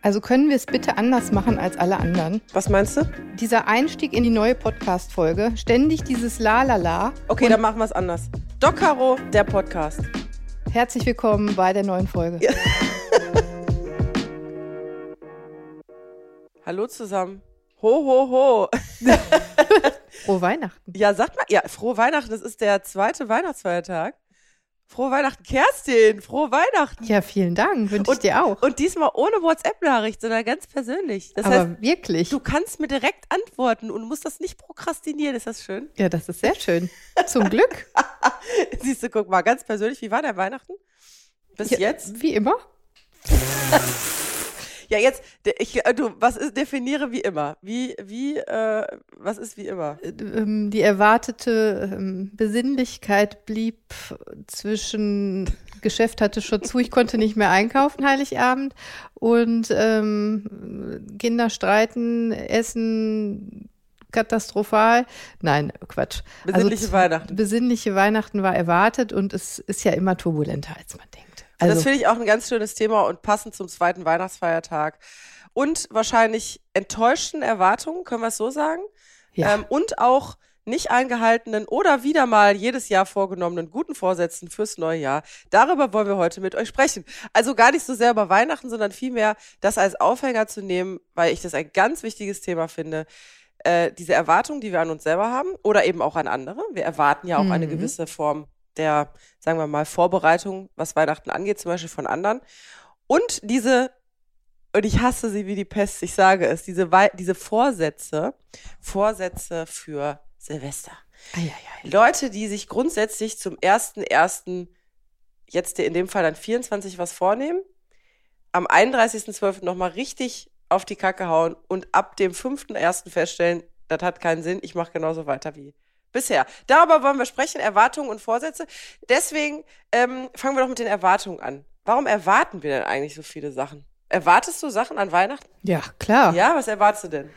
Also können wir es bitte anders machen als alle anderen? Was meinst du? Dieser Einstieg in die neue Podcast-Folge, ständig dieses La La La. Okay, dann machen wir es anders. Doc Caro, der Podcast. Herzlich willkommen bei der neuen Folge. Ja. Hallo zusammen. Ho, ho, ho. Frohe Weihnachten. Ja, sagt mal, ja, frohe Weihnachten. Das ist der zweite Weihnachtsfeiertag. Frohe Weihnachten, Kerstin. Frohe Weihnachten. Ja, vielen Dank. Wünsche ich dir auch. Und diesmal ohne WhatsApp-Nachricht, sondern ganz persönlich. Das Aber heißt, wirklich. du kannst mir direkt antworten und musst das nicht prokrastinieren. Ist das schön? Ja, das ist sehr schön. Zum Glück. Siehst du, guck mal, ganz persönlich, wie war dein Weihnachten? Bis Ja, jetzt? Wie immer. Ja, jetzt, ich, äh, du, was ist, definiere wie immer. Wie, wie, äh, was ist wie immer? Ähm, Die erwartete ähm, Besinnlichkeit blieb zwischen Geschäft hatte schon zu, ich konnte nicht mehr einkaufen Heiligabend und ähm, Kinder streiten, essen katastrophal. Nein, Quatsch. Besinnliche z- Weihnachten. Besinnliche Weihnachten war erwartet und es ist ja immer turbulenter, als man denkt. Das Also, finde ich auch ein ganz schönes Thema und passend zum zweiten Weihnachtsfeiertag. Und wahrscheinlich enttäuschten Erwartungen, können wir es so sagen? ja. Ähm, und auch nicht eingehaltenen oder wieder mal jedes Jahr vorgenommenen guten Vorsätzen fürs neue Jahr. Darüber wollen wir heute mit euch sprechen. Also gar nicht so sehr über Weihnachten, sondern vielmehr das als Aufhänger zu nehmen, weil ich das ein ganz wichtiges Thema finde. Äh, diese Erwartungen, die wir an uns selber haben oder eben auch an andere. Wir erwarten ja auch eine Mhm. gewisse Form der, sagen wir mal, Vorbereitung, was Weihnachten angeht, zum Beispiel von anderen. Und diese und ich hasse sie wie die Pest, ich sage es, diese, Wei- diese Vorsätze, Vorsätze für Silvester. Eieiei. Leute, die sich grundsätzlich zum ersten ersten jetzt in dem Fall dann 24 was vornehmen, am 31.12. nochmal richtig auf die Kacke hauen und ab dem 5.1. feststellen, das hat keinen Sinn, ich mache genauso weiter wie bisher. Darüber wollen wir sprechen, Erwartungen und Vorsätze. Deswegen ähm, fangen wir doch mit den Erwartungen an. Warum erwarten wir denn eigentlich so viele Sachen? Erwartest du Sachen an Weihnachten? ja, klar. Ja, was erwartest du denn?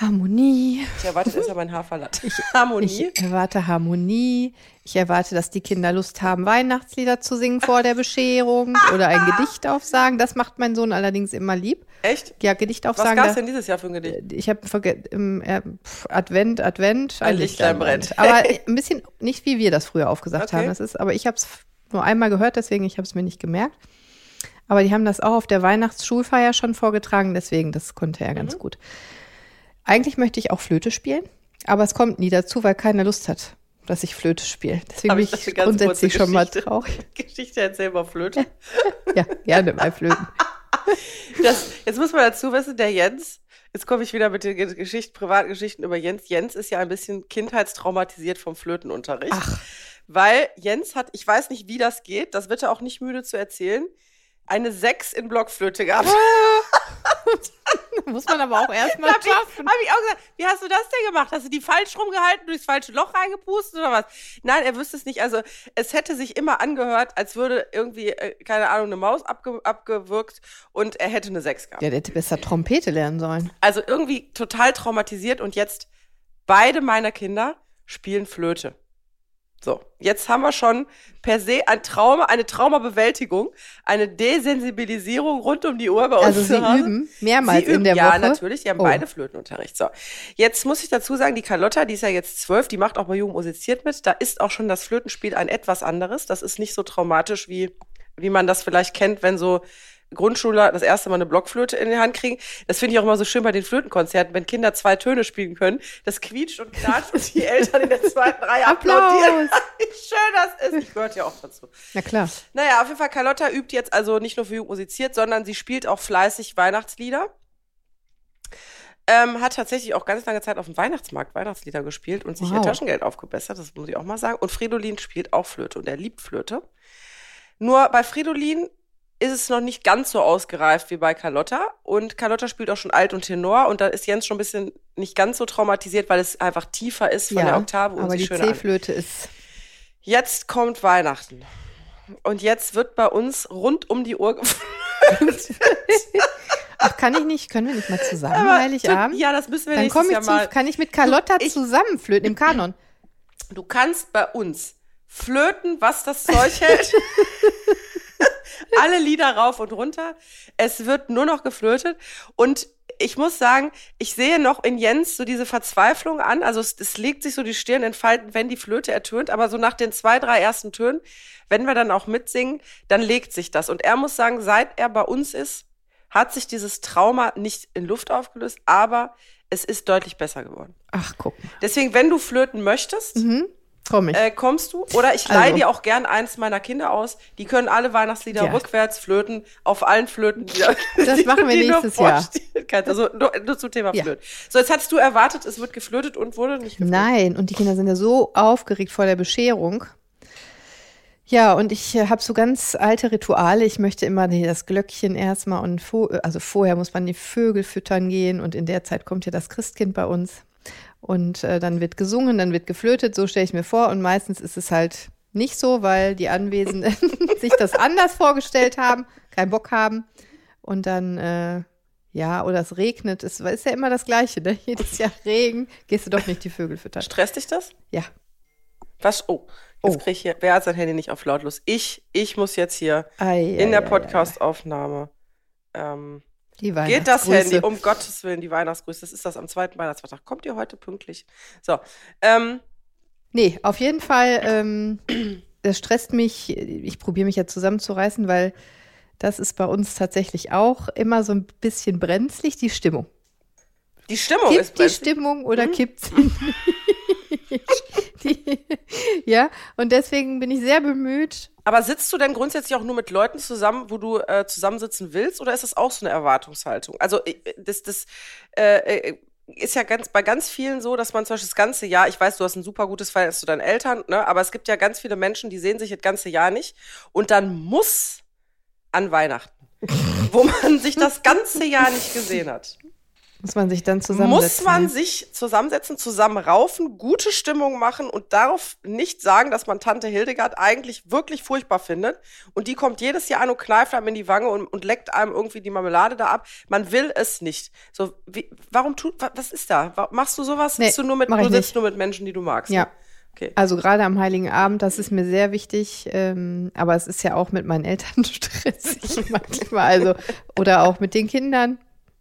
Harmonie. Ich erwarte erstmal meinen Haferlatte. Harmonie. Ich erwarte Harmonie. Ich erwarte, dass die Kinder Lust haben, Weihnachtslieder zu singen vor der Bescherung oder ein Gedicht aufsagen. Das macht mein Sohn allerdings immer lieb. Echt? Ja, Gedicht Was aufsagen. gab's da- denn dieses Jahr für ein Gedicht? ich habe vergessen, im äh, Advent, Advent, Ein Lichtlein brennt. Aber ein bisschen nicht wie wir das früher aufgesagt Okay. haben. Das ist, aber ich habe es nur einmal gehört, deswegen ich habe es mir nicht gemerkt. Aber die haben das auch auf der Weihnachtsschulfeier schon vorgetragen, deswegen das konnte er Mhm. ganz gut. Eigentlich möchte ich auch Flöte spielen, aber es kommt nie dazu, weil keiner Lust hat, dass ich Flöte spiele. Deswegen bin ich grundsätzlich schon mal traurig. Geschichte erzählen wir Flöte. Ja, gerne bei Flöten. Das, jetzt muss man dazu wissen, der Jens, jetzt komme ich wieder mit den Ge- Geschichten, Privatgeschichten über Jens. Jens ist ja ein bisschen kindheitstraumatisiert vom Flötenunterricht. Ach. Weil Jens hat, ich weiß nicht, wie das geht, das wird er auch nicht müde zu erzählen, eine 6 in Blockflöte gehabt. Muss man aber auch erstmal Hab ich, schaffen. hab ich auch gesagt, wie hast du das denn gemacht? Hast du die falsch rumgehalten, durchs falsche Loch reingepustet oder was? Nein, er wüsste es nicht. Also es hätte sich immer angehört, als würde irgendwie, äh, keine Ahnung, eine Maus abge abgewürgt und er hätte eine 6 gehabt. Ja, der hätte besser Trompete lernen sollen. Also irgendwie total traumatisiert und jetzt beide meiner Kinder spielen Flöte. So, jetzt haben wir schon per se ein Trauma, eine Traumabewältigung, eine Desensibilisierung rund um die Uhr bei uns Also zu sie üben mehrmals Sie üben, in der ja, Woche. natürlich, die haben Oh. beide Flötenunterricht. So, jetzt muss ich dazu sagen, die Carlotta, die ist ja jetzt zwölf, die macht auch bei Jugend musiziert mit. Da ist auch schon das Flötenspiel ein etwas anderes. Das ist nicht so traumatisch, wie, wie man das vielleicht kennt, wenn so Grundschüler das erste Mal eine Blockflöte in die Hand kriegen. Das finde ich auch immer so schön bei den Flötenkonzerten, wenn Kinder zwei Töne spielen können. Das quietscht und knatscht und die Eltern in der zweiten Reihe applaudieren. Wie schön das ist. Ich gehört ja auch dazu. Na klar. Naja, auf jeden Fall, Carlotta übt jetzt also nicht nur für Jugend musiziert, sondern sie spielt auch fleißig Weihnachtslieder. Ähm, hat tatsächlich auch ganz lange Zeit auf dem Weihnachtsmarkt Weihnachtslieder gespielt und sich ihr Wow. Taschengeld aufgebessert, das muss ich auch mal sagen. Und Fridolin spielt auch Flöte und er liebt Flöte. Nur bei Fridolin ist es noch nicht ganz so ausgereift wie bei Carlotta. Und Carlotta spielt auch schon Alt und Tenor und da ist Jens schon ein bisschen nicht ganz so traumatisiert, weil es einfach tiefer ist von der Oktave und aber die. C-Flöte ist Jetzt kommt Weihnachten. Und jetzt wird bei uns rund um die Uhr geflötet. Ach, kann ich nicht, können wir nicht mal zusammen Aber Heiligabend? Ja, das müssen wir Dann nächstes komme ich Jahr zu, mal. kann ich mit Carlotta ich- zusammen flöten im Kanon. Du kannst bei uns flöten, was das Zeug hält. Alle Lieder rauf und runter. Es wird nur noch geflötet. Und ich muss sagen, ich sehe noch in Jens so diese Verzweiflung an. Also es, es legt sich so die Stirn in Falten, wenn die Flöte ertönt. Aber so nach den zwei, drei ersten Tönen, wenn wir dann auch mitsingen, dann legt sich das. Und er muss sagen, seit er bei uns ist, hat sich dieses Trauma nicht in Luft aufgelöst, aber es ist deutlich besser geworden. Ach, guck. Deswegen, wenn du flöten möchtest, Mhm. Komm ich. äh, kommst du. Oder ich leihe Also. dir auch gern eins meiner Kinder aus. Die können alle Weihnachtslieder Ja. rückwärts flöten, auf allen Flöten. Die, Das die machen wir nur nächstes Jahr. Also nur, nur zum Thema Ja. Flöten. So, jetzt hattest du erwartet, es wird geflötet und wurde nicht geflötet. Nein, und die Kinder sind ja so aufgeregt vor der Bescherung. Ja, und ich äh, habe so ganz alte Rituale. Ich möchte immer die- das Glöckchen erstmal und vo also vorher muss man die Vögel füttern gehen und in der Zeit kommt ja das Christkind bei uns. Und äh, dann wird gesungen, dann wird geflötet, so stelle ich mir vor. Und meistens ist es halt nicht so, weil die Anwesenden sich das anders vorgestellt haben, keinen Bock haben. Und dann, äh, ja, oder es regnet. Es ist ja immer das Gleiche, ne? Jedes Jahr Regen, gehst du doch nicht die Vögel füttern. Stresst dich das? Ja. Was? Oh. Jetzt Oh. krieg ich hier, wer hat sein Handy nicht auf lautlos? Ich, ich muss jetzt hier Ei, in ei, der Podcast-Aufnahme. Ähm, Die geht das. Handy? Um Gottes Willen, die Weihnachtsgrüße. Das ist das am zweiten Weihnachtsfeiertag. Kommt ihr heute pünktlich? So. Ähm, Nee, auf jeden Fall, ähm, das stresst mich. Ich probiere mich ja zusammenzureißen, weil das ist bei uns tatsächlich auch immer so ein bisschen brenzlig, die Stimmung. die Stimmung ist Kippt die brenzlig. Stimmung oder Mhm. kippt sie nicht? Die, ja, und deswegen bin ich sehr bemüht. Aber sitzt du denn grundsätzlich auch nur mit Leuten zusammen, wo du äh, zusammensitzen willst, oder ist das auch so eine Erwartungshaltung? Also äh, das, das äh, äh, ist ja ganz bei ganz vielen so, dass man zum Beispiel das ganze Jahr, ich weiß, du hast ein super gutes Verhältnis zu deinen Eltern, ne, aber es gibt ja ganz viele Menschen, die sehen sich das ganze Jahr nicht. Und dann muss an Weihnachten, wo man sich das ganze Jahr nicht gesehen hat, Muss man sich dann zusammensetzen. muss man sich zusammensetzen, zusammenraufen, gute Stimmung machen und darauf nicht sagen, dass man Tante Hildegard eigentlich wirklich furchtbar findet. Und die kommt jedes Jahr an und kneift einem in die Wange und, und leckt einem irgendwie die Marmelade da ab. Man will es nicht. So, wie, warum tut, wa- was ist da? Machst du sowas? Nee, Sitzt du nur mit, du sitzt nur mit Menschen, die du magst? Ja. Okay. Also gerade am Heiligen Abend, das ist mir sehr wichtig. Ähm, aber es ist ja auch mit meinen Eltern stressig manchmal. Also, oder auch mit den Kindern,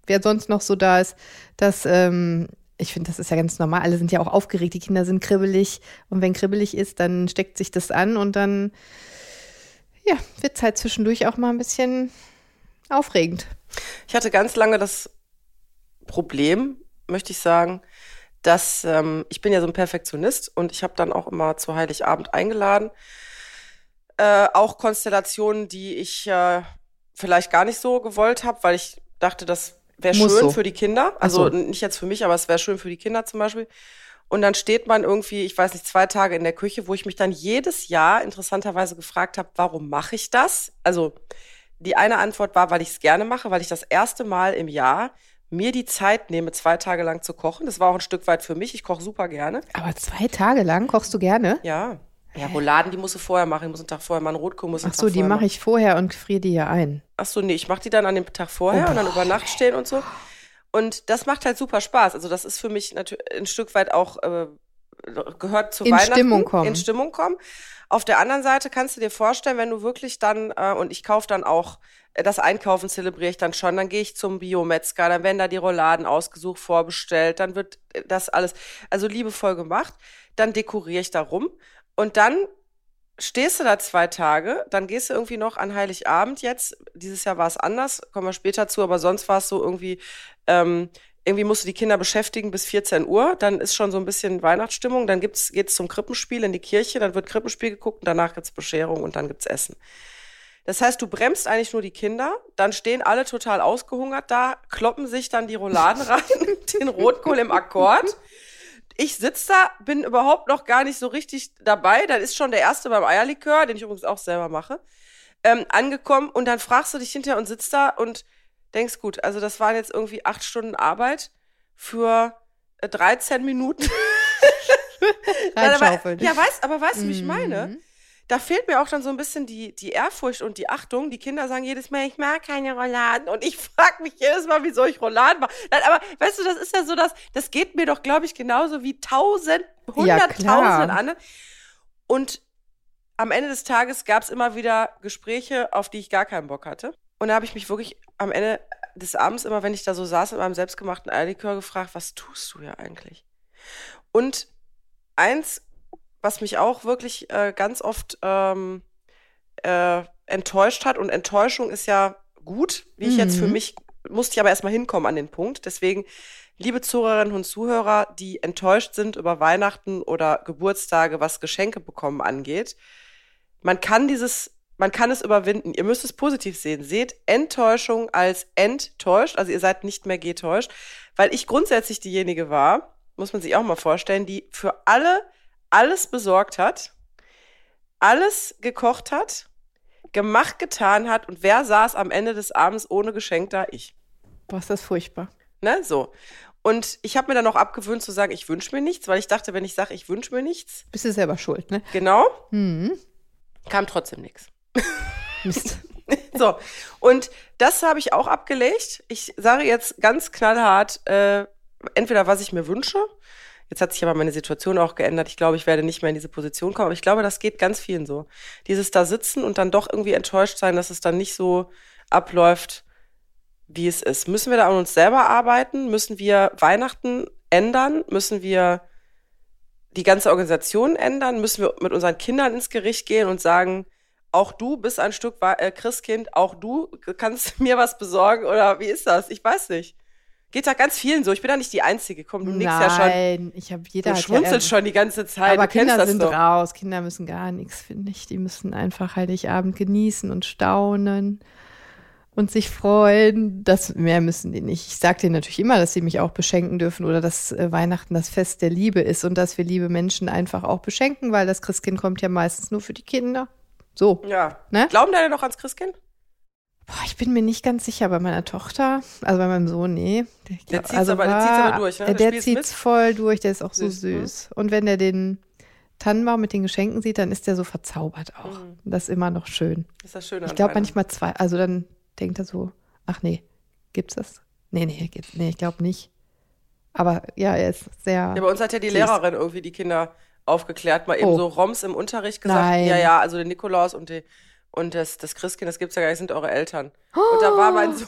wer sonst noch so da ist. Dass, ähm, ich finde, das ist ja ganz normal. Alle sind ja auch aufgeregt, die Kinder sind kribbelig. Und wenn kribbelig ist, dann steckt sich das an und dann, ja, wird es halt zwischendurch auch mal ein bisschen aufregend. Ich hatte ganz lange das Problem, möchte ich sagen, dass ähm, ich bin ja so ein Perfektionist und ich habe dann auch immer zu Heiligabend eingeladen. Äh, auch Konstellationen, die ich äh, vielleicht gar nicht so gewollt habe, weil ich dachte, das wäre schön so. für die Kinder. Also so. nicht jetzt für mich, aber es wäre schön für die Kinder zum Beispiel. Und dann steht man irgendwie, ich weiß nicht, zwei Tage in der Küche, wo ich mich dann jedes Jahr interessanterweise gefragt habe, warum mache ich das? Also die eine Antwort war, weil ich es gerne mache, weil ich das erste Mal im Jahr mir die Zeit nehme, zwei Tage lang zu kochen. Das war auch ein Stück weit für mich. Ich koche super gerne. Aber zwei Tage lang kochst du gerne? Ja. Ja, Rouladen, die musst du vorher machen. Ich muss einen Tag vorher machen. Rotkohl muss einen Ach so, Tag die mache ich vorher und friere die ja ein. Ach so, nee, ich mache die dann an dem Tag vorher Oh, und dann über Nacht stehen und so. Und das macht halt super Spaß. Also das ist für mich natürlich ein Stück weit auch äh, gehört zu In Weihnachten. Stimmung kommen. In Stimmung kommen. Auf der anderen Seite kannst du dir vorstellen, wenn du wirklich dann, äh, und ich kaufe dann auch, äh, das Einkaufen zelebriere ich dann schon, dann gehe ich zum Biometzger, dann werden da die Rouladen ausgesucht, vorbestellt, dann wird äh, das alles, also liebevoll gemacht, dann dekoriere ich da rum und dann stehst du da zwei Tage, dann gehst du irgendwie noch an Heiligabend jetzt. Dieses Jahr war es anders, kommen wir später zu, aber sonst war es so irgendwie, ähm, irgendwie musst du die Kinder beschäftigen bis 14 Uhr, dann ist schon so ein bisschen Weihnachtsstimmung, dann gibt's, geht's zum Krippenspiel in die Kirche, dann wird Krippenspiel geguckt und danach gibt's Bescherung und dann gibt's Essen. Das heißt, du bremst eigentlich nur die Kinder, dann stehen alle total ausgehungert da, kloppen sich dann die Rouladen rein, den Rotkohl im Akkord. Ich sitz da, bin überhaupt noch gar nicht so richtig dabei. Dann ist schon der erste beim Eierlikör, den ich übrigens auch selber mache, ähm, angekommen und dann fragst du dich hinterher und sitzt da und denkst, gut, also das waren jetzt irgendwie acht Stunden Arbeit für äh, 13 Minuten. Nein, aber, ja, weißt, aber weißt du, wie ich meine? Da fehlt mir auch dann so ein bisschen die, die Ehrfurcht und die Achtung. Die Kinder sagen jedes Mal, ich mag keine Rouladen. Und ich frage mich jedes Mal, wie soll ich Rouladen machen? Nein, aber weißt du, das ist ja so, dass das geht mir doch, glaube ich, genauso wie tausend, Ja, hunderttausend klar. andere. Und am Ende des Tages gab es immer wieder Gespräche, auf die ich gar keinen Bock hatte. Und da habe ich mich wirklich am Ende des Abends immer, wenn ich da so saß in meinem selbstgemachten Eierlikör, gefragt, was tust du hier eigentlich? Und eins, was mich auch wirklich äh, ganz oft ähm, äh, enttäuscht hat, und Enttäuschung ist ja gut, wie ich jetzt für Mhm. mich, musste ich aber erstmal hinkommen an den Punkt. Deswegen, liebe Zuhörerinnen und Zuhörer, die enttäuscht sind über Weihnachten oder Geburtstage, was Geschenke bekommen angeht, man kann dieses, man kann es überwinden. Ihr müsst es positiv sehen. Seht Enttäuschung als enttäuscht, also ihr seid nicht mehr getäuscht, weil ich grundsätzlich diejenige war, muss man sich auch mal vorstellen, die für alle alles besorgt hat, alles gekocht hat, gemacht, getan hat und wer saß am Ende des Abends ohne Geschenk da? Ich. Boah, ist das furchtbar. Ne, so. Und ich habe mir dann auch abgewöhnt zu sagen, ich wünsche mir nichts, weil ich dachte, wenn ich sage, ich wünsche mir nichts, Bist du selber schuld, ne? genau, Mhm. kam trotzdem nichts. Mist. So, und das habe ich auch abgelegt. Ich sage jetzt ganz knallhart, äh, entweder was ich mir wünsche. Jetzt hat sich aber meine Situation auch geändert. Ich glaube, ich werde nicht mehr in diese Position kommen. Aber ich glaube, das geht ganz vielen so. Dieses da sitzen und dann doch irgendwie enttäuscht sein, dass es dann nicht so abläuft, wie es ist. Müssen wir da an uns selber arbeiten? Müssen wir Weihnachten ändern? Müssen wir die ganze Organisation ändern? Müssen wir mit unseren Kindern ins Gericht gehen und sagen, auch du bist ein Stück äh, Christkind, auch du kannst mir was besorgen oder wie ist das? Ich weiß nicht. Geht da ganz vielen so. Ich bin da nicht die Einzige. Komm, du nix ja schon. Nein, ich habe jeder Du ja schmunzelst Ärger. schon die ganze Zeit. Aber du Kinder sind doch. raus. Kinder müssen gar nichts, finde ich. Die müssen einfach Heiligabend genießen und staunen und sich freuen. Das mehr müssen die nicht. Ich sage denen natürlich immer, dass sie mich auch beschenken dürfen oder dass äh, Weihnachten das Fest der Liebe ist und dass wir liebe Menschen einfach auch beschenken, weil das Christkind kommt ja meistens nur für die Kinder. So. Ja. Ne? Glauben deine noch ans Christkind? Boah, ich bin mir nicht ganz sicher bei meiner Tochter, also bei meinem Sohn, nee. Der, Der zieht's aber- der zieht's aber durch, ne? Der, Der zieht's voll durch, der ist auch so Süß, ne? süß. Und wenn der den Tannenbaum mit den Geschenken sieht, dann ist der so verzaubert auch. Mhm. Das ist immer noch schön. Das ist das Schöne Ich glaube manchmal zwei, also dann denkt er so, ach nee, gibt's das? Nee, nee, gibt's, nee, ich glaube nicht. Aber ja, er ist sehr. Ja, bei uns hat ja die Süß. Lehrerin irgendwie die Kinder aufgeklärt, mal eben Oh. so Roms im Unterricht gesagt. Nein. Ja, ja, also der Nikolaus und, die, und das, das Christkind, das gibt's ja gar nicht, sind eure Eltern. Und da war mein Sohn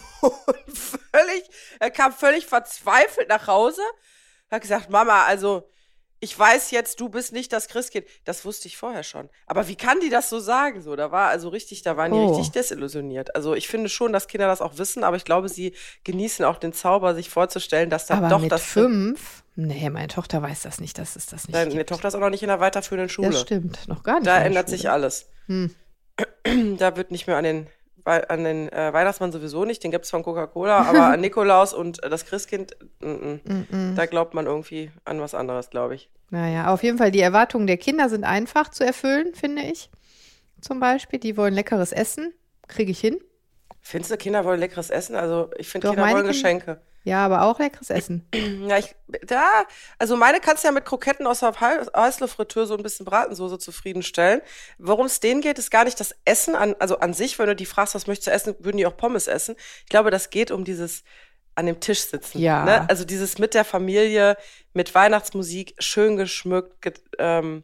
völlig, er kam völlig verzweifelt nach Hause, hat gesagt, Mama, also ich weiß jetzt, du bist nicht das Christkind. Das wusste ich vorher schon. Aber wie kann die das so sagen? So, da war also richtig, da waren die Oh. richtig desillusioniert. Also ich finde schon, dass Kinder das auch wissen, aber ich glaube, sie genießen auch den Zauber, sich vorzustellen, dass da aber doch mit das fünf? Nee, meine Tochter weiß das nicht, dass es das nicht Deine gibt. Tochter ist auch noch nicht in der weiterführenden Schule. Das stimmt, noch gar nicht. Da ändert Schule. sich alles. Hm. Da wird nicht mehr an den, an den äh, Weihnachtsmann sowieso nicht, den gibt's von Coca-Cola, aber an Nikolaus und äh, das Christkind, mm, mm. da glaubt man irgendwie an was anderes, glaube ich. Naja, auf jeden Fall, die Erwartungen der Kinder sind einfach zu erfüllen, finde ich. Zum Beispiel, die wollen leckeres Essen, kriege ich hin. Findest du, Kinder wollen leckeres Essen? Also ich finde, Kinder wollen Geschenke. Ja, aber auch leckeres Essen. Ja, ich, da, also meine kannst du ja mit Kroketten aus der Hei- Heißluftfritteuse und ein bisschen Bratensoße zufriedenstellen. Worum es denen geht, ist gar nicht das Essen an, also an sich, wenn du die fragst, was möchtest du essen, würden die auch Pommes essen. Ich glaube, das geht um dieses an dem Tisch sitzen. Ja. Ne? Also dieses mit der Familie, mit Weihnachtsmusik, schön geschmückt, ge, ähm,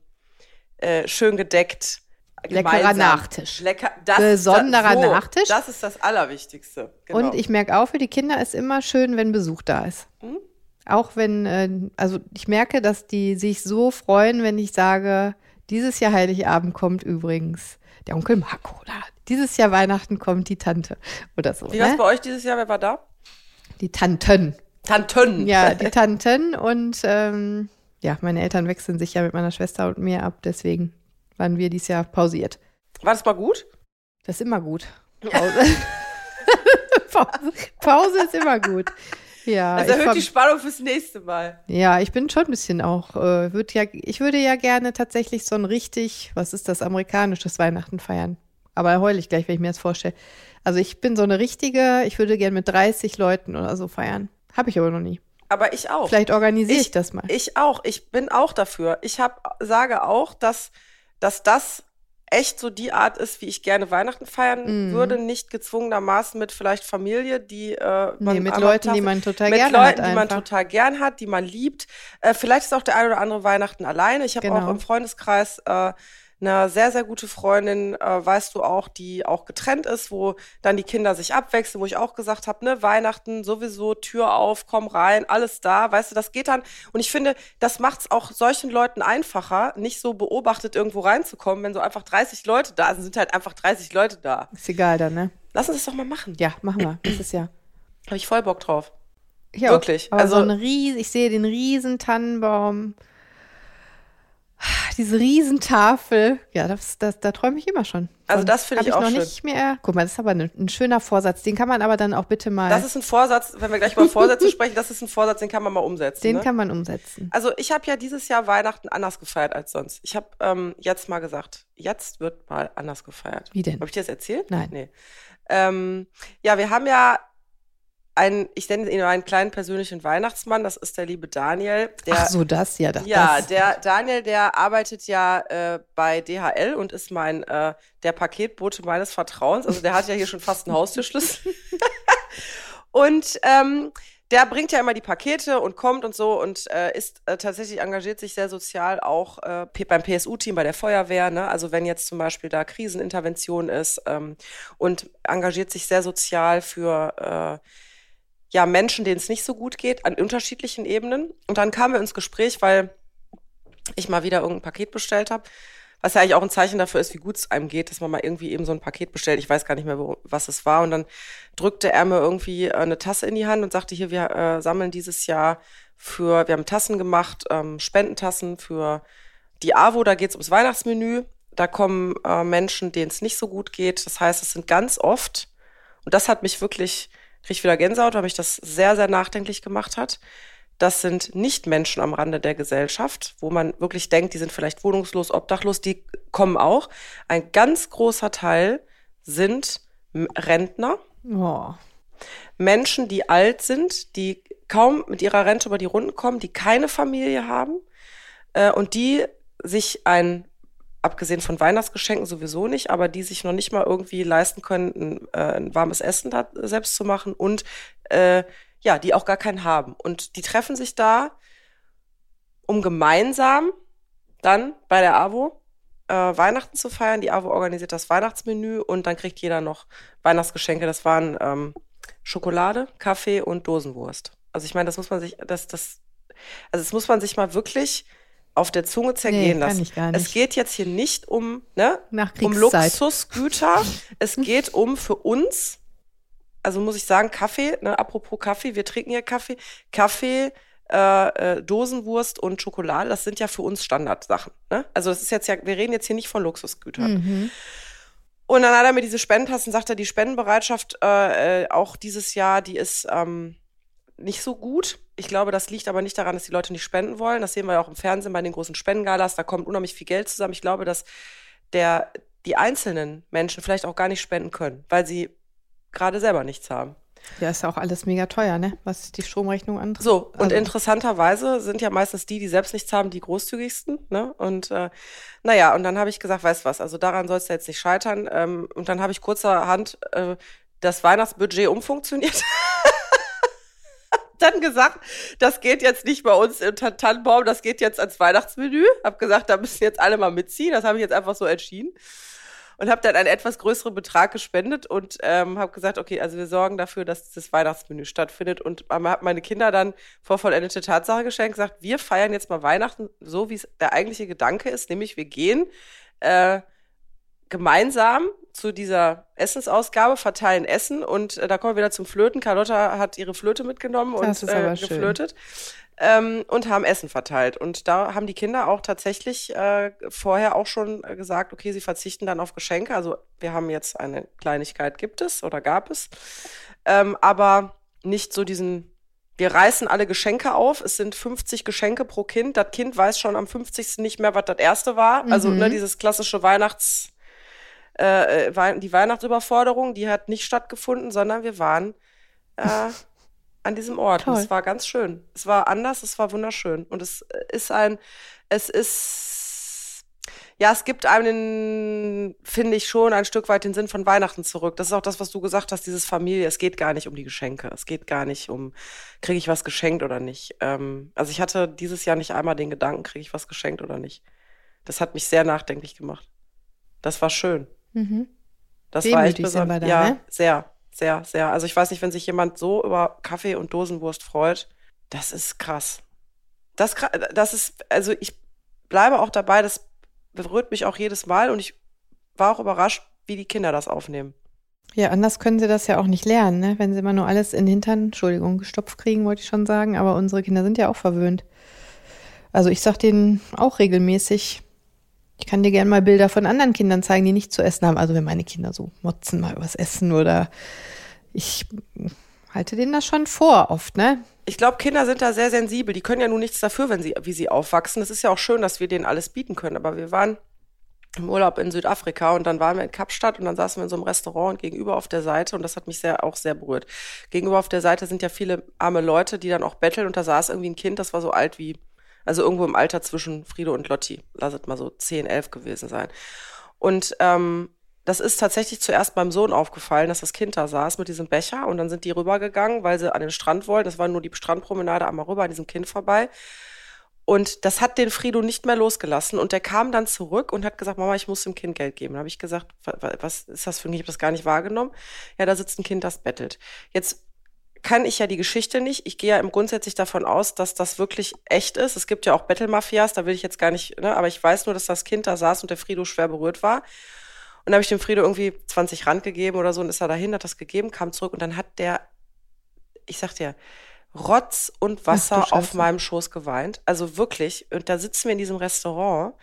äh, schön gedeckt. Leckerer. Nachtisch. Lecker, das Besonderer das, so, Nachtisch. Das ist das Allerwichtigste. Genau. Und ich merke auch, für die Kinder ist immer schön, wenn Besuch da ist. Mhm. Auch wenn, äh, also ich merke, dass die sich so freuen, wenn ich sage, dieses Jahr Heiligabend kommt übrigens der Onkel Marco oder dieses Jahr Weihnachten kommt die Tante oder so. Wie war es Ne? bei euch dieses Jahr? Wer war da? Die Tanten. Tanten. Ja, die Tanten und ähm, ja, meine Eltern wechseln sich ja mit meiner Schwester und mir ab, deswegen waren wir dieses Jahr pausiert. War das mal gut? Das ist immer gut. Pause. Pause, Pause ist immer gut. Ja, Das ich erhöht die Spannung fürs nächste Mal. ja, ich bin schon ein bisschen auch, äh, würd ja, ich würde ja gerne tatsächlich so ein richtig, was ist das, amerikanisches Weihnachten feiern. Aber heule ich gleich, wenn ich mir das vorstelle. Also ich bin so eine richtige, ich würde gerne mit 30 Leuten oder so feiern. Habe ich aber noch nie. Aber ich auch. Vielleicht organisiere ich, Ich- das mal. Ich auch. Ich bin auch dafür. Ich hab, sage auch, dass, dass das echt so die Art ist, wie ich gerne Weihnachten feiern Mhm. würde. Nicht gezwungenermaßen mit vielleicht Familie, die äh, nee, mit Leuten, am die man total mit gerne Leuten, hat die man total gern hat, die man liebt. Äh, vielleicht ist auch der ein oder andere Weihnachten alleine. Ich habe Genau. auch im Freundeskreis äh, eine sehr, sehr gute Freundin, äh, weißt du auch, die auch getrennt ist, wo dann die Kinder sich abwechseln, wo ich auch gesagt habe, ne, Weihnachten sowieso, Tür auf, komm rein, alles da, weißt du, das geht dann. Und ich finde, das macht es auch solchen Leuten einfacher, nicht so beobachtet irgendwo reinzukommen, wenn so einfach 30 Leute da sind, sind halt einfach 30 Leute da. Ist egal dann, ne? Lass uns das doch mal machen. Ja, machen wir. Nächstes Jahr. Habe ich voll Bock drauf. Ich auch. Wirklich. Aber Also- so ein Ries, ich sehe den riesen Tannenbaum, diese Riesentafel. Ja, das, das, da träume ich immer schon. Also von. das finde Hab ich auch noch schön. nicht mehr. Guck mal, das ist aber ein, ein schöner Vorsatz. Den kann man aber dann auch bitte mal, Das ist ein Vorsatz, wenn wir gleich über Vorsätze sprechen, das ist ein Vorsatz, den kann man mal umsetzen. den ne? kann man umsetzen. Also ich habe ja dieses Jahr Weihnachten anders gefeiert als sonst. Ich habe ähm, jetzt mal gesagt, jetzt wird mal anders gefeiert. Wie denn? Habe ich dir das erzählt? Nein. Nee. Ähm, ja, wir haben ja einen, ich nenne ihn einen kleinen persönlichen Weihnachtsmann, das ist der liebe Daniel. Der, Ach so, das, ja. Das, ja, der Daniel, der arbeitet ja äh, bei DHL und ist mein äh, der Paketbote meines Vertrauens. Also der hat ja hier schon fast einen Haustürschlüssel. und ähm, der bringt ja immer die Pakete und kommt und so und äh, ist äh, tatsächlich engagiert sich sehr sozial auch äh, beim PSU-Team bei der Feuerwehr. Ne? Also wenn jetzt zum Beispiel da Krisenintervention ist ähm, und engagiert sich sehr sozial für äh, ja, Menschen, denen es nicht so gut geht, an unterschiedlichen Ebenen. Und dann kamen wir ins Gespräch, weil ich mal wieder irgendein Paket bestellt habe, was ja eigentlich auch ein Zeichen dafür ist, wie gut es einem geht, dass man mal irgendwie eben so ein Paket bestellt. Ich weiß gar nicht mehr, wo, was es war. Und dann drückte er mir irgendwie äh, eine Tasse in die Hand und sagte, hier, wir äh, sammeln dieses Jahr für, wir haben Tassen gemacht, ähm, Spendentassen für die AWO, da geht es ums Weihnachtsmenü. Da kommen äh, Menschen, denen es nicht so gut geht. Das heißt, es sind ganz oft, und das hat mich wirklich, krieg ich wieder Gänsehaut, weil mich das sehr, sehr nachdenklich gemacht hat. Das sind nicht Menschen am Rande der Gesellschaft, wo man wirklich denkt, die sind vielleicht wohnungslos, obdachlos, die kommen auch. Ein ganz großer Teil sind Rentner, oh, Menschen, die alt sind, die kaum mit ihrer Rente über die Runden kommen, die keine Familie haben äh, und die sich ein, abgesehen von Weihnachtsgeschenken sowieso nicht, aber die sich noch nicht mal irgendwie leisten können, ein, äh, ein warmes Essen da selbst zu machen und äh, ja, die auch gar keinen haben. Und die treffen sich da, um gemeinsam dann bei der AWO äh, Weihnachten zu feiern. Die AWO organisiert das Weihnachtsmenü und dann kriegt jeder noch Weihnachtsgeschenke. Das waren ähm, Schokolade, Kaffee und Dosenwurst. Also ich meine, das muss man sich, das, das, also das muss man sich mal wirklich auf der Zunge zergehen kann lassen. Es geht jetzt hier nicht um, ne, um Nachkriegszeit. Luxusgüter. es geht um für uns, also muss ich sagen, Kaffee, ne, apropos Kaffee, wir trinken hier Kaffee, Kaffee, äh, äh, Dosenwurst und Schokolade, das sind ja für uns Standardsachen. Ne? Also das ist jetzt ja, wir reden jetzt hier nicht von Luxusgütern. Mhm. Und dann hat er mir diese Spendentassen, sagt er, die Spendenbereitschaft äh, äh, auch dieses Jahr, die ist ähm, nicht so gut. Ich glaube, das liegt aber nicht daran, dass die Leute nicht spenden wollen. Das sehen wir ja auch im Fernsehen bei den großen Spendengalas. Da kommt unheimlich viel Geld zusammen. Ich glaube, dass der, die einzelnen Menschen vielleicht auch gar nicht spenden können, weil sie gerade selber nichts haben. Ja, ist ja auch alles mega teuer, ne? Was die Stromrechnung angeht. So, und Also- interessanterweise sind ja meistens die, die selbst nichts haben, die großzügigsten. Ne? Und äh, naja, und dann habe ich gesagt, weißt was, also daran soll es jetzt nicht scheitern. Ähm, und dann habe ich kurzerhand äh, das Weihnachtsbudget umfunktioniert. dann gesagt, das geht jetzt nicht bei uns im Tan- Tannenbaum, das geht jetzt ans Weihnachtsmenü. Hab gesagt, da müssen jetzt alle mal mitziehen. Das habe ich jetzt einfach so entschieden und habe dann einen etwas größeren Betrag gespendet und ähm, habe gesagt, okay, also wir sorgen dafür, dass das Weihnachtsmenü stattfindet und habe meine Kinder dann vor vollendete Tatsache geschenkt, gesagt, wir feiern jetzt mal Weihnachten so, wie es der eigentliche Gedanke ist, nämlich wir gehen äh, gemeinsam zu dieser Essensausgabe, verteilen Essen und äh, da kommen wir wieder zum Flöten. Carlotta hat ihre Flöte mitgenommen Das und äh, geflötet ähm, und haben Essen verteilt. Und da haben die Kinder auch tatsächlich äh, vorher auch schon äh, gesagt, okay, sie verzichten dann auf Geschenke. Also wir haben jetzt eine Kleinigkeit, gibt es oder gab es, ähm, aber nicht so diesen, wir reißen alle Geschenke auf. Es sind 50 Geschenke pro Kind. Das Kind weiß schon am 50. nicht mehr, was das erste war. Also Mhm. ne, dieses klassische Weihnachts, äh, äh, die Weihnachtsüberforderung, die hat nicht stattgefunden, sondern wir waren äh, an diesem Ort. Und es war ganz schön. Es war anders, es war wunderschön. Und es ist ein, es ist, ja, es gibt einem, finde ich schon, ein Stück weit den Sinn von Weihnachten zurück. Das ist auch das, was du gesagt hast, dieses Familie. Es geht gar nicht um die Geschenke. Es geht gar nicht um, kriege ich was geschenkt oder nicht. Ähm, also ich hatte dieses Jahr nicht einmal den Gedanken, kriege ich was geschenkt oder nicht. Das hat mich sehr nachdenklich gemacht. Das war schön. Mhm. Das war echt Demütig sind wir besonders. da, Ja, ne? sehr, sehr, sehr. Also ich weiß nicht, wenn sich jemand so über Kaffee und Dosenwurst freut, das ist krass. Das, das ist, also ich bleibe auch dabei, das berührt mich auch jedes Mal und ich war auch überrascht, wie die Kinder das aufnehmen. Ja, anders können sie das ja auch nicht lernen, ne? Wenn sie immer nur alles in den Hintern, Entschuldigung, gestopft kriegen, wollte ich schon sagen, aber unsere Kinder sind ja auch verwöhnt. Also ich sag denen auch regelmäßig, ich kann dir gerne mal Bilder von anderen Kindern zeigen, die nichts zu essen haben. Also wenn meine Kinder so motzen mal übers Essen oder ich halte denen das schon vor oft, ne? Ich glaube, Kinder sind da sehr sensibel. Die können ja nun nichts dafür, wenn sie, wie sie aufwachsen. Es ist ja auch schön, dass wir denen alles bieten können. Aber wir waren im Urlaub in Südafrika und dann waren wir in Kapstadt und dann saßen wir in so einem Restaurant und gegenüber auf der Seite und das hat mich sehr auch sehr berührt. Gegenüber auf der Seite sind ja viele arme Leute, die dann auch betteln und da saß irgendwie ein Kind, das war so alt wie, also irgendwo im Alter zwischen Friede und Lotti. Lass es mal so 10, 11 gewesen sein. Und ähm, das ist tatsächlich zuerst meinem Sohn aufgefallen, dass das Kind da saß mit diesem Becher und dann sind die rübergegangen, weil sie an den Strand wollten. Das war nur die Strandpromenade einmal rüber an diesem Kind vorbei. Und das hat den Frido nicht mehr losgelassen. Und der kam dann zurück und hat gesagt, Mama, ich muss dem Kind Geld geben. Dann habe ich gesagt, wa- wa- was ist das für ein, ich habe das gar nicht wahrgenommen. Ja, da sitzt ein Kind, das bettelt. Jetzt kann ich ja die Geschichte nicht. Ich gehe ja im grundsätzlich davon aus, dass das wirklich echt ist. Es gibt ja auch Bettelmafias, da will ich jetzt gar nicht, ne, aber ich weiß nur, dass das Kind da saß und der Frido schwer berührt war. Und dann habe ich dem Frido irgendwie 20 Rand gegeben oder so und ist er dahin, hat das gegeben, kam zurück und dann hat der, ich sag dir, Rotz und Wasser Ach auf meinem Schoß geweint. Also wirklich. Und da sitzen wir in diesem Restaurant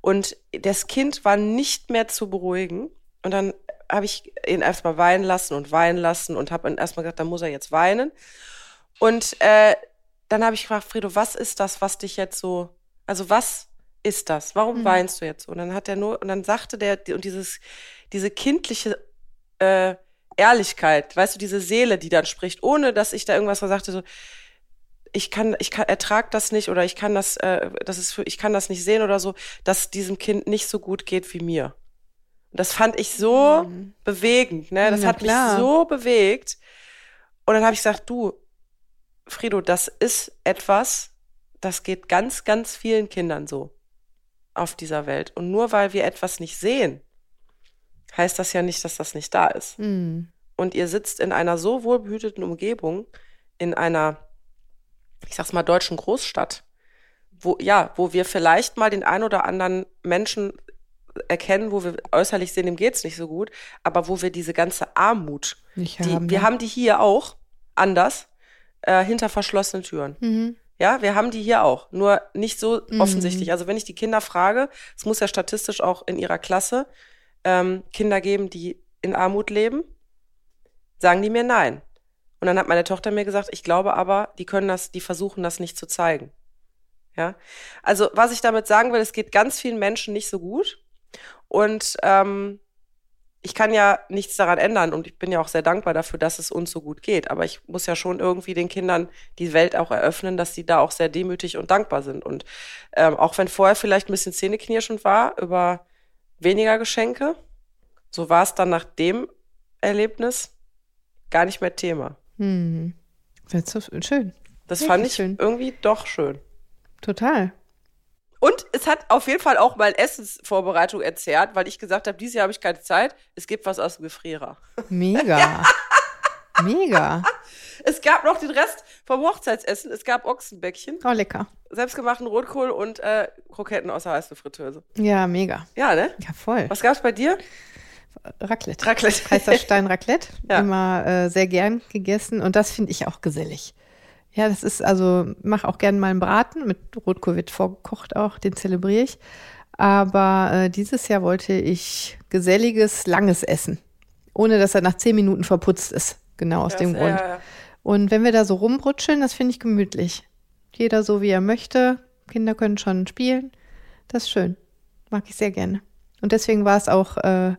und das Kind war nicht mehr zu beruhigen. Und dann habe ich ihn erstmal weinen lassen und weinen lassen und habe ihn erstmal gesagt, dann muss er jetzt weinen. Und äh, dann habe ich gefragt, Frido, was ist das, was dich jetzt so, also was ist das? Warum Mhm. weinst du jetzt so? Und dann hat er nur, und dann sagte der, und dieses, diese kindliche äh, Ehrlichkeit, weißt du, diese Seele, die dann spricht, ohne dass ich da irgendwas sagte, so, ich kann, ich kann, ertrag das nicht oder ich kann das, äh, das ist für, ich kann das nicht sehen oder so, dass diesem Kind nicht so gut geht wie mir. Und das fand ich so Mhm. bewegend, ne? Das Na hat klar. mich so bewegt. Und dann habe ich gesagt, du, Frido, das ist etwas, das geht ganz, ganz vielen Kindern so auf dieser Welt. Und nur weil wir etwas nicht sehen, heißt das ja nicht, dass das nicht da ist. Mhm. Und ihr sitzt in einer so wohlbehüteten Umgebung, in einer, ich sag's mal, deutschen Großstadt, wo, ja, wo wir vielleicht mal den ein oder anderen Menschen erkennen, wo wir äußerlich sehen, dem geht's nicht so gut, aber wo wir diese ganze Armut, Nicht die, haben, wir ne? haben die hier auch anders, äh, hinter verschlossenen Türen. Mhm. Ja, wir haben die hier auch, nur nicht so Mhm. offensichtlich. Also wenn ich die Kinder frage, es muss ja statistisch auch in ihrer Klasse ähm, Kinder geben, die in Armut leben, sagen die mir nein. Und dann hat meine Tochter mir gesagt, ich glaube aber, die können das, die versuchen das nicht zu zeigen. Ja, also was ich damit sagen will, es geht ganz vielen Menschen nicht so gut und ähm, ich kann ja nichts daran ändern und ich bin ja auch sehr dankbar dafür, dass es uns so gut geht. Aber ich muss ja schon irgendwie den Kindern die Welt auch eröffnen, dass sie da auch sehr demütig und dankbar sind. Und ähm, auch wenn vorher vielleicht ein bisschen zähneknirschend war über weniger Geschenke, so war es dann nach dem Erlebnis gar nicht mehr Thema. Mhm. Das ist so schön. Das Wirklich fand ich schön. irgendwie doch schön. Total. Und es hat auf jeden Fall auch mal Essensvorbereitung erzerrt, weil ich gesagt habe, dieses Jahr habe ich keine Zeit. Es gibt was aus dem Gefrierer. Mega. Mega. Es gab noch den Rest vom Hochzeitsessen. Es gab Ochsenbäckchen, Oh, lecker. selbstgemachten Rotkohl und äh, Kroketten aus der Heißluftfritteuse. Ja, mega. Ja, ne? Ja, voll. Was gab's bei dir? Raclette. Raclette. Kaiserstein Raclette. Ja. Immer äh, sehr gern gegessen und das finde ich auch gesellig. Ja, das ist also, mach auch gern mal einen Braten. Mit Rotkohl wird vorgekocht auch, den zelebriere ich. Aber äh, dieses Jahr wollte ich geselliges, langes Essen. Ohne dass er nach zehn Minuten verputzt ist. Genau aus Ja, dem Grund. ja. Und wenn wir da so rumbrutscheln, das finde ich gemütlich. Jeder so, wie er möchte. Kinder können schon spielen. Das ist schön. Mag ich sehr gerne. Und deswegen war es auch äh,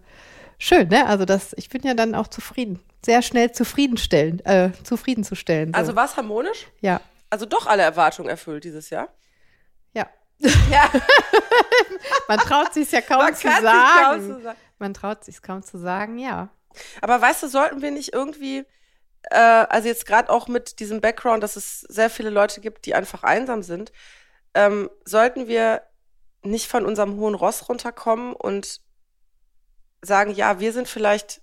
schön, ne? Also das, ich bin ja dann auch zufrieden. Sehr schnell zufriedenstellen, äh, zufriedenzustellen. So. Also war es harmonisch? ja. Also doch alle Erwartungen erfüllt dieses Jahr? Ja. Ja, Man traut sich ja kaum zu sagen. kaum so sagen. Man traut sich kaum zu sagen, ja. Aber weißt du, sollten wir nicht irgendwie, äh, also jetzt gerade auch mit diesem Background, dass es sehr viele Leute gibt, die einfach einsam sind, ähm, sollten wir nicht von unserem hohen Ross runterkommen und sagen, ja, wir sind vielleicht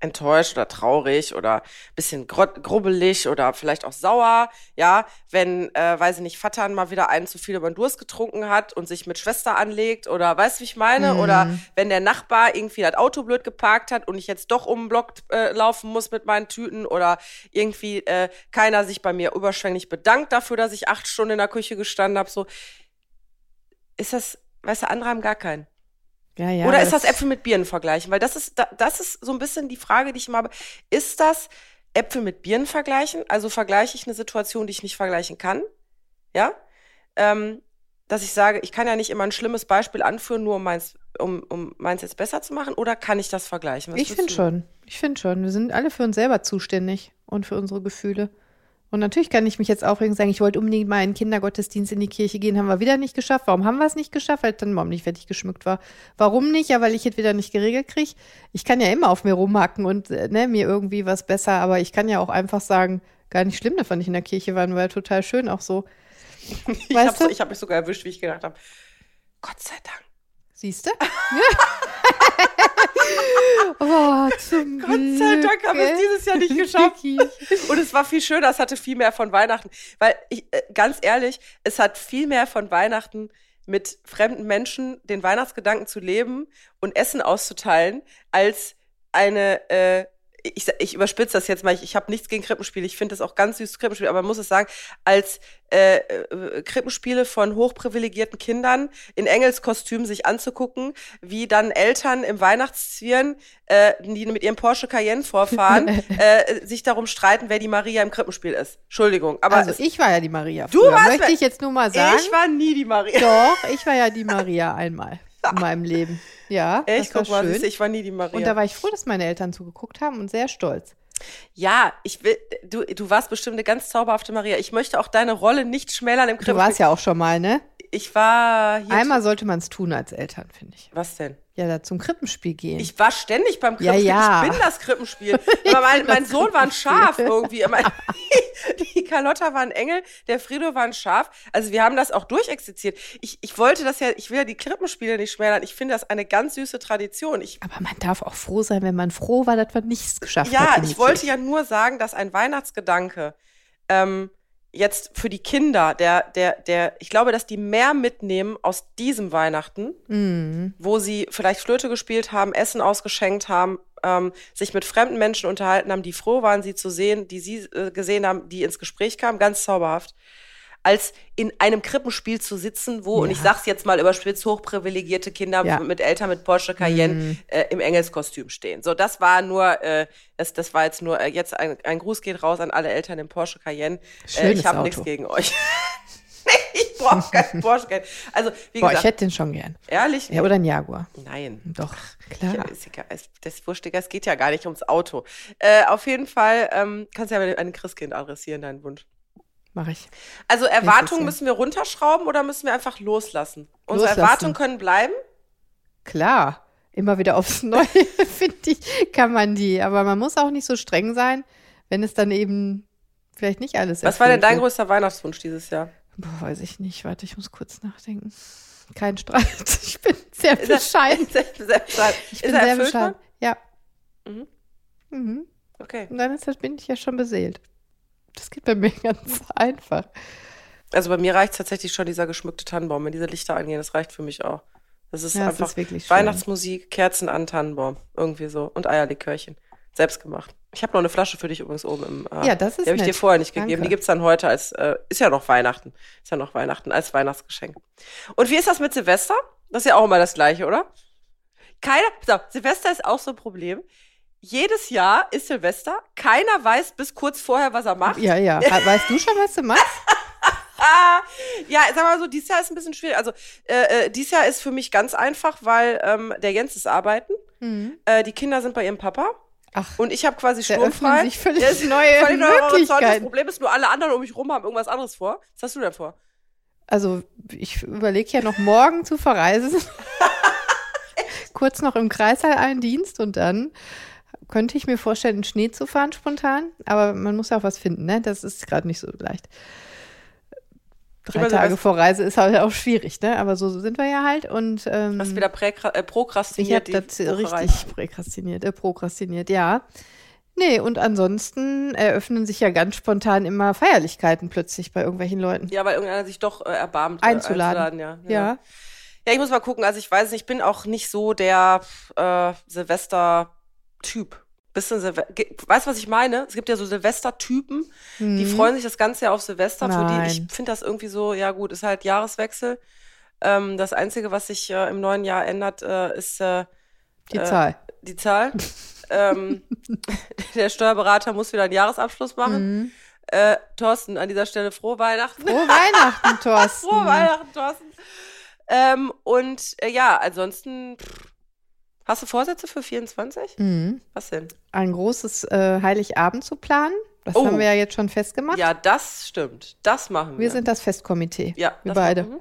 enttäuscht oder traurig oder ein bisschen grubbelig oder vielleicht auch sauer, ja, wenn, äh, weiß ich nicht, Vater mal wieder einen zu viel über den Durst getrunken hat und sich mit Schwester anlegt oder weißt du, wie ich meine? Mhm. Oder wenn der Nachbar irgendwie das Auto blöd geparkt hat und ich jetzt doch um den Block äh, laufen muss mit meinen Tüten oder irgendwie äh, keiner sich bei mir überschwänglich bedankt dafür, dass ich acht Stunden in der Küche gestanden habe, so ist das, weißt du, andere haben gar keinen. Ja, ja, Oder ist das Äpfel mit Birnen vergleichen? Weil das ist, das ist so ein bisschen die Frage, die ich immer habe. Ist das Äpfel mit Birnen vergleichen? Also vergleiche ich eine Situation, die ich nicht vergleichen kann? Ja? Ähm, dass ich sage, ich kann ja nicht immer ein schlimmes Beispiel anführen, nur um meins, um, um meins jetzt besser zu machen, oder kann ich das vergleichen? Was ich finde schon. Ich finde schon. Wir sind alle für uns selber zuständig und für unsere Gefühle. Und natürlich kann ich mich jetzt aufregen und sagen, ich wollte unbedingt mal in Kindergottesdienst in die Kirche gehen, haben wir wieder nicht geschafft. Warum haben wir es nicht geschafft? Weil dann morgen nicht fertig geschmückt war. Warum nicht? Ja, weil ich es wieder nicht geregelt kriege. Ich kann ja immer auf mir rumhacken und äh, ne, mir irgendwie was besser, aber ich kann ja auch einfach sagen, gar nicht schlimm, dass wir nicht in der Kirche waren, weil total schön auch so. ich habe hab mich sogar erwischt, wie ich gedacht habe, Gott sei Dank. Siehst du? oh, zum Gott sei Dank haben wir es dieses Jahr nicht geschafft. Und es war viel schöner, es hatte viel mehr von Weihnachten. Weil, ich, äh, ganz ehrlich, es hat viel mehr von Weihnachten mit fremden Menschen den Weihnachtsgedanken zu leben und Essen auszuteilen, als eine äh, ich, ich überspitze das jetzt mal, ich, ich habe nichts gegen Krippenspiele, ich finde das auch ganz süß Krippenspiele, aber man muss es sagen, als äh, äh, Krippenspiele von hochprivilegierten Kindern in Engelskostümen sich anzugucken, wie dann Eltern im Weihnachtszwirn, äh, die mit ihrem Porsche Cayenne vorfahren, äh, sich darum streiten, wer die Maria im Krippenspiel ist. Entschuldigung, aber also ich war ja die Maria. Du warst möchte ich jetzt nur mal sagen. Ich war nie die Maria. Doch, ich war ja die Maria einmal in meinem Leben. Ja, Echt, das war schön. Mal, ich war nie die Maria. Und da war ich froh, dass meine Eltern zugeguckt haben und sehr stolz. Ja, ich will, du, du warst bestimmt eine ganz zauberhafte Maria. Ich möchte auch deine Rolle nicht schmälern im Krippenspiel. Du warst ja auch schon mal, ne? Ich war hier. Einmal sollte man es tun als Eltern, finde ich. Was denn? Ja, da zum Krippenspiel gehen. Ich war ständig beim Krippenspiel. Ja, ja. Ich bin das Krippenspiel. Aber mein, mein Sohn war ein Schaf irgendwie. die Carlotta war ein Engel, der Frido war ein Schaf. Also wir haben das auch durchexerziert. Ich, ich wollte das ja, ich will ja die Krippenspiele nicht schmälern. Ich finde das eine ganz süße Tradition. Ich, Aber man darf auch froh sein, wenn man froh war, dass man nichts geschafft ja, hat. Ja, ich wollte ja nur sagen, dass ein Weihnachtsgedanke ähm, jetzt für die Kinder, der, der, der, ich glaube, dass die mehr mitnehmen aus diesem Weihnachten, mm. wo sie vielleicht Flöte gespielt haben, Essen ausgeschenkt haben, ähm, sich mit fremden Menschen unterhalten haben, die froh waren, sie zu sehen, die sie äh, gesehen haben, die ins Gespräch kamen, ganz zauberhaft, als in einem Krippenspiel zu sitzen, wo, Ja. und ich sag's jetzt mal überspitzt, hochprivilegierte Kinder Ja. mit Eltern mit Porsche Cayenne Mhm. äh, im Engelskostüm stehen. So, das war nur, äh, das, das war jetzt nur, äh, jetzt ein, ein Gruß geht raus an alle Eltern im Porsche Cayenne. Äh, ich habe nichts gegen euch. ich brauche keinen Porsche Cayenne. Also, wie Boah, ich gesagt, hätte den schon gern. ehrlich, Ja, oder ein Jaguar. nein. Doch, Ja, klar. ist egal. Es- Das Wurstige, es geht ja gar nicht ums Auto. Äh, auf jeden Fall ähm, kannst du ja an ein Christkind adressieren, deinen Wunsch. Mache ich. Also Erwartungen müssen wir runterschrauben oder müssen wir einfach loslassen? Unsere Loslassen. Erwartungen können bleiben. Klar. Immer wieder aufs Neue, finde ich, kann man die. Aber man muss auch nicht so streng sein, wenn es dann eben vielleicht nicht alles Was war denn dein wird. größter Weihnachtswunsch dieses Jahr? Boah, weiß ich nicht. Warte, ich muss kurz nachdenken. Kein Streit. Ich bin sehr Ist er- bescheiden. Sehr, sehr bescheiden. Ich Ist bin sehr bescheiden. Ja. Mhm. Mhm. Okay. Und dann ist das, bin ich ja schon beseelt. Das geht bei mir ganz einfach. Also bei mir reicht tatsächlich schon dieser geschmückte Tannenbaum. Wenn diese Lichter angehen, das reicht für mich auch. Das ist Ja, das einfach ist wirklich schön. Weihnachtsmusik, Kerzen an Tannenbaum. Irgendwie so. Und Eierlikörchen. Selbst gemacht. Ich habe noch eine Flasche für dich übrigens oben im. Äh, Ja, das ist Die habe ich dir vorher nicht gegeben. Danke. Die gibt's dann heute als, äh, ist ja noch Weihnachten. Ist ja noch Weihnachten als Weihnachtsgeschenk. Und wie ist das mit Silvester? Das ist ja auch immer das Gleiche, oder? Keiner, so, Silvester ist auch so ein Problem. Jedes Jahr ist Silvester. Keiner weiß bis kurz vorher, was er macht. Ja, ja. We- Weißt du schon, was du machst? Ah, ja, sag mal so, dieses Jahr ist ein bisschen schwierig. Also, äh, äh, dieses Jahr ist für mich ganz einfach, weil ähm, der Jens ist arbeiten. Mhm. Äh, die Kinder sind bei ihrem Papa. Ach, Und ich habe quasi sturmfrei. sich völlig Das ist neue völlig Horizont. Das Möglichkeiten. Problem ist nur, alle anderen um mich rum haben irgendwas anderes vor. Was hast du denn vor? also ich überlege ja noch morgen zu verreisen. Kurz noch im Kreißsaal einen Dienst und dann könnte ich mir vorstellen, in Schnee zu fahren spontan. Aber man muss ja auch was finden, ne? Das ist gerade nicht so leicht. drei Über Tage Silvester- vor Reise ist halt auch schwierig, ne? Aber so sind wir ja halt und ähm, Hast wieder äh, ich prokrastiniert. habe das richtig rein. präkrastiniert, äh, prokrastiniert, ja. Nee, und ansonsten eröffnen sich ja ganz spontan immer Feierlichkeiten plötzlich bei irgendwelchen Leuten. Ja, weil irgendeiner sich doch äh, erbarmt. äh, Einzuladen. ja. Ja. Ja, ich muss mal gucken. Also ich weiß nicht, ich bin auch nicht so der äh, Silvester-Typ. Bisschen Silve Ge- weißt du, was ich meine? Es gibt ja so Silvester-Typen, die Mhm. freuen sich das ganze Jahr auf Silvester. Für die, Nein. ich finde das irgendwie so, ja gut, ist halt Jahreswechsel. Ähm, das Einzige, was sich äh, im neuen Jahr ändert, äh, ist äh, Die äh, Zahl. die Zahl. ähm, der Steuerberater muss wieder einen Jahresabschluss machen. Mhm. Äh, Thorsten, an dieser Stelle frohe Weihnachten. Frohe Weihnachten, Thorsten. Frohe Weihnachten, Thorsten. Ähm, und äh, ja, ansonsten, pff, hast du Vorsätze für 24? Mhm. Was denn? Ein großes äh, Heiligabend zu planen. Das Oh. haben wir ja jetzt schon festgemacht. Ja, das stimmt. Das machen wir. Wir sind das Festkomitee. ja, wir beide. Machen,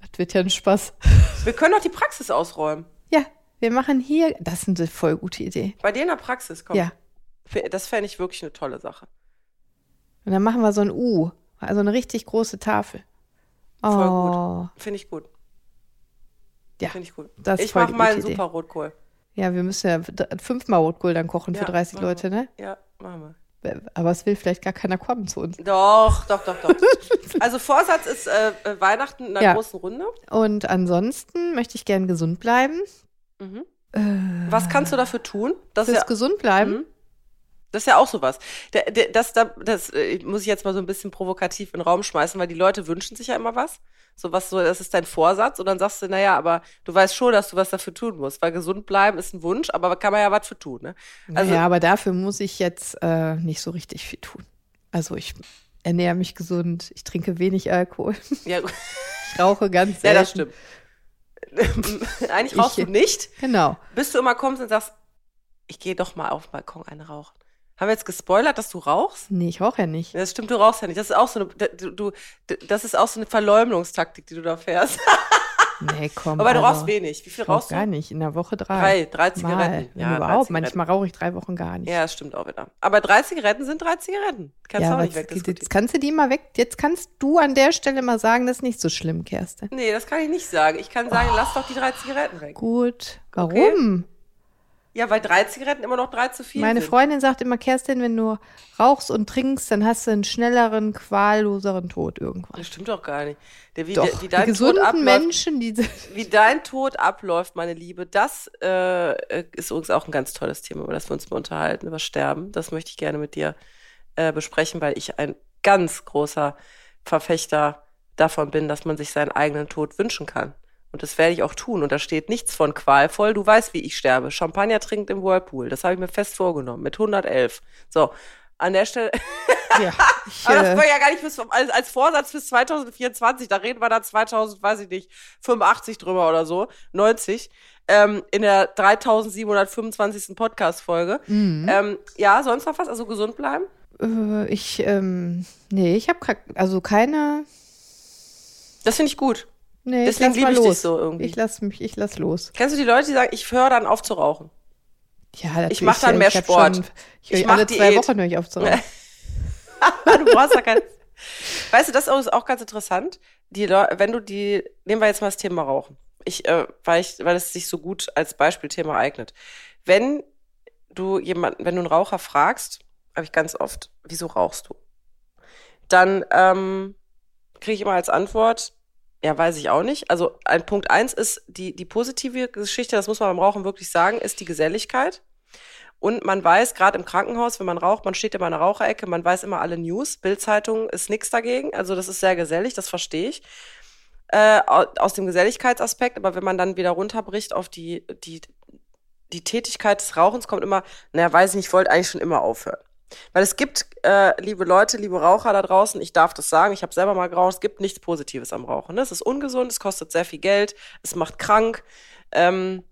Das wird ja ein Spaß. wir können doch die Praxis ausräumen. Ja, wir machen hier. Das ist eine voll gute Idee. Bei dir in der Praxis, komm. Ja. Das fände ich wirklich eine tolle Sache. Und dann machen wir so ein U. Also eine richtig große Tafel. Voll oh, Finde ich gut. Ja, Finde ich gut. das ich mache mal einen super Rotkohl. Ja, wir müssen ja fünfmal Rotkohl dann kochen für Ja, 30 machen Leute, ne? Ja, machen wir. Aber es will vielleicht gar keiner kommen zu uns. Doch, doch, doch, doch. also Vorsatz ist äh, äh, Weihnachten in einer Ja. großen Runde. Und ansonsten möchte ich gern gesund bleiben. Mhm. Äh, Was kannst du dafür tun? Das ist fürs ja, gesund bleiben? Mhm. Das ist ja auch sowas. Das, da- das äh, muss ich jetzt mal so ein bisschen provokativ in den Raum schmeißen, weil die Leute wünschen sich ja immer was. So was so, das ist dein Vorsatz. Und dann sagst du, naja, aber du weißt schon, dass du was dafür tun musst. Weil gesund bleiben ist ein Wunsch, aber kann man ja was für tun. Ne? Also- naja, aber dafür muss ich jetzt äh, nicht so richtig viel tun. Also ich ernähre mich gesund, ich trinke wenig Alkohol, Ja, ich rauche ganz ja selten. das stimmt. Eigentlich rauchst Ich- du nicht, Genau. bis du immer kommst und sagst, ich gehe doch mal auf den Balkon eine rauchen. Haben wir jetzt gespoilert, dass du rauchst? Nee, ich rauche ja nicht. Das stimmt, du rauchst ja nicht. Das ist auch so eine, du, du, das ist auch so eine Verleumdungstaktik, die du da fährst. Nee, komm. Aber du also, rauchst wenig. Wie viel rauchst du? gar nicht. In der Woche drei. Drei, drei Mal. Zigaretten. Ja, überhaupt. Manchmal rauche ich drei Wochen gar nicht. Ja, das stimmt auch wieder. Aber drei Zigaretten sind drei Zigaretten. Kannst du ja, auch aber nicht wegdiskutieren. jetzt kannst du die mal weg. Jetzt kannst du an der Stelle mal sagen, das ist nicht so schlimm, Kerstin. Nee, das kann ich nicht sagen. Ich kann sagen, lass doch die drei Zigaretten weg. Gut. Okay. Ja, weil drei Zigaretten immer noch drei zu viel Meine sind. Freundin sagt immer, Kerstin, wenn du rauchst und trinkst, dann hast du einen schnelleren, qualloseren Tod irgendwann. Das stimmt doch gar nicht. Der, wie, Doch, der, wie die dein Tod gesunden abläuft, Menschen, die wie dein Tod abläuft, meine Liebe, das äh, äh, ist übrigens auch ein ganz tolles Thema, über das wir uns mal unterhalten, über Sterben. Das möchte ich gerne mit dir äh, besprechen, weil ich ein ganz großer Verfechter davon bin, dass man sich seinen eigenen Tod wünschen kann. Und das werde ich auch tun. Und da steht nichts von qualvoll. Du weißt, wie ich sterbe. Champagner trinkt im Whirlpool. Das habe ich mir fest vorgenommen. Mit 111. So. An der Stelle, ja, ich, aber das äh, war ja gar nicht bis, als, als Vorsatz bis 2024. Da reden wir dann 2000, weiß ich nicht, 85 drüber oder so, 90. Ähm, in der 3725. Podcast-Folge. mhm. Ähm, ja, sonst noch was? Also gesund bleiben? äh, ich, ähm, nee, ich habe also keine, Das finde ich gut. Nee, Deswegen ich lass mal liebe ich dich los. so irgendwie. Ich lass mich, ich lass los. Kennst du die Leute, die sagen, ich höre dann auf zu rauchen? Ja, natürlich, Ich mach dann mehr ich Sport. Schon, ich Ich höre mach alle zwei. Wochen höre ich auf zu rauchen. du brauchst ja kein. Weißt du, das ist auch ganz interessant. Die Leu wenn du die, nehmen wir jetzt mal das Thema Rauchen. Ich, äh, weil ich, weil es sich so gut als Beispielthema eignet. Wenn du jemanden, wenn du einen Raucher fragst, habe ich ganz oft, wieso rauchst du? Dann ähm, kriege ich immer als Antwort, ja, weiß ich auch nicht. Also ein Punkt eins ist die, die positive Geschichte, das muss man beim Rauchen wirklich sagen, ist die Geselligkeit. Und man weiß, gerade im Krankenhaus, wenn man raucht, man steht immer in der Raucherecke, man weiß immer alle News. Bildzeitung ist nichts dagegen. Also das ist sehr gesellig, das verstehe ich. Äh, au- aus dem Geselligkeitsaspekt, aber wenn man dann wieder runterbricht auf die, die, die Tätigkeit des Rauchens, kommt immer, naja, weiß ich nicht, ich wollte eigentlich schon immer aufhören. Weil es gibt, äh, liebe Leute, liebe Raucher da draußen, ich darf das sagen, ich habe selber mal geraucht, es gibt nichts Positives am Rauchen. Ne? Es ist ungesund, es kostet sehr viel Geld, es macht krank. Ähm,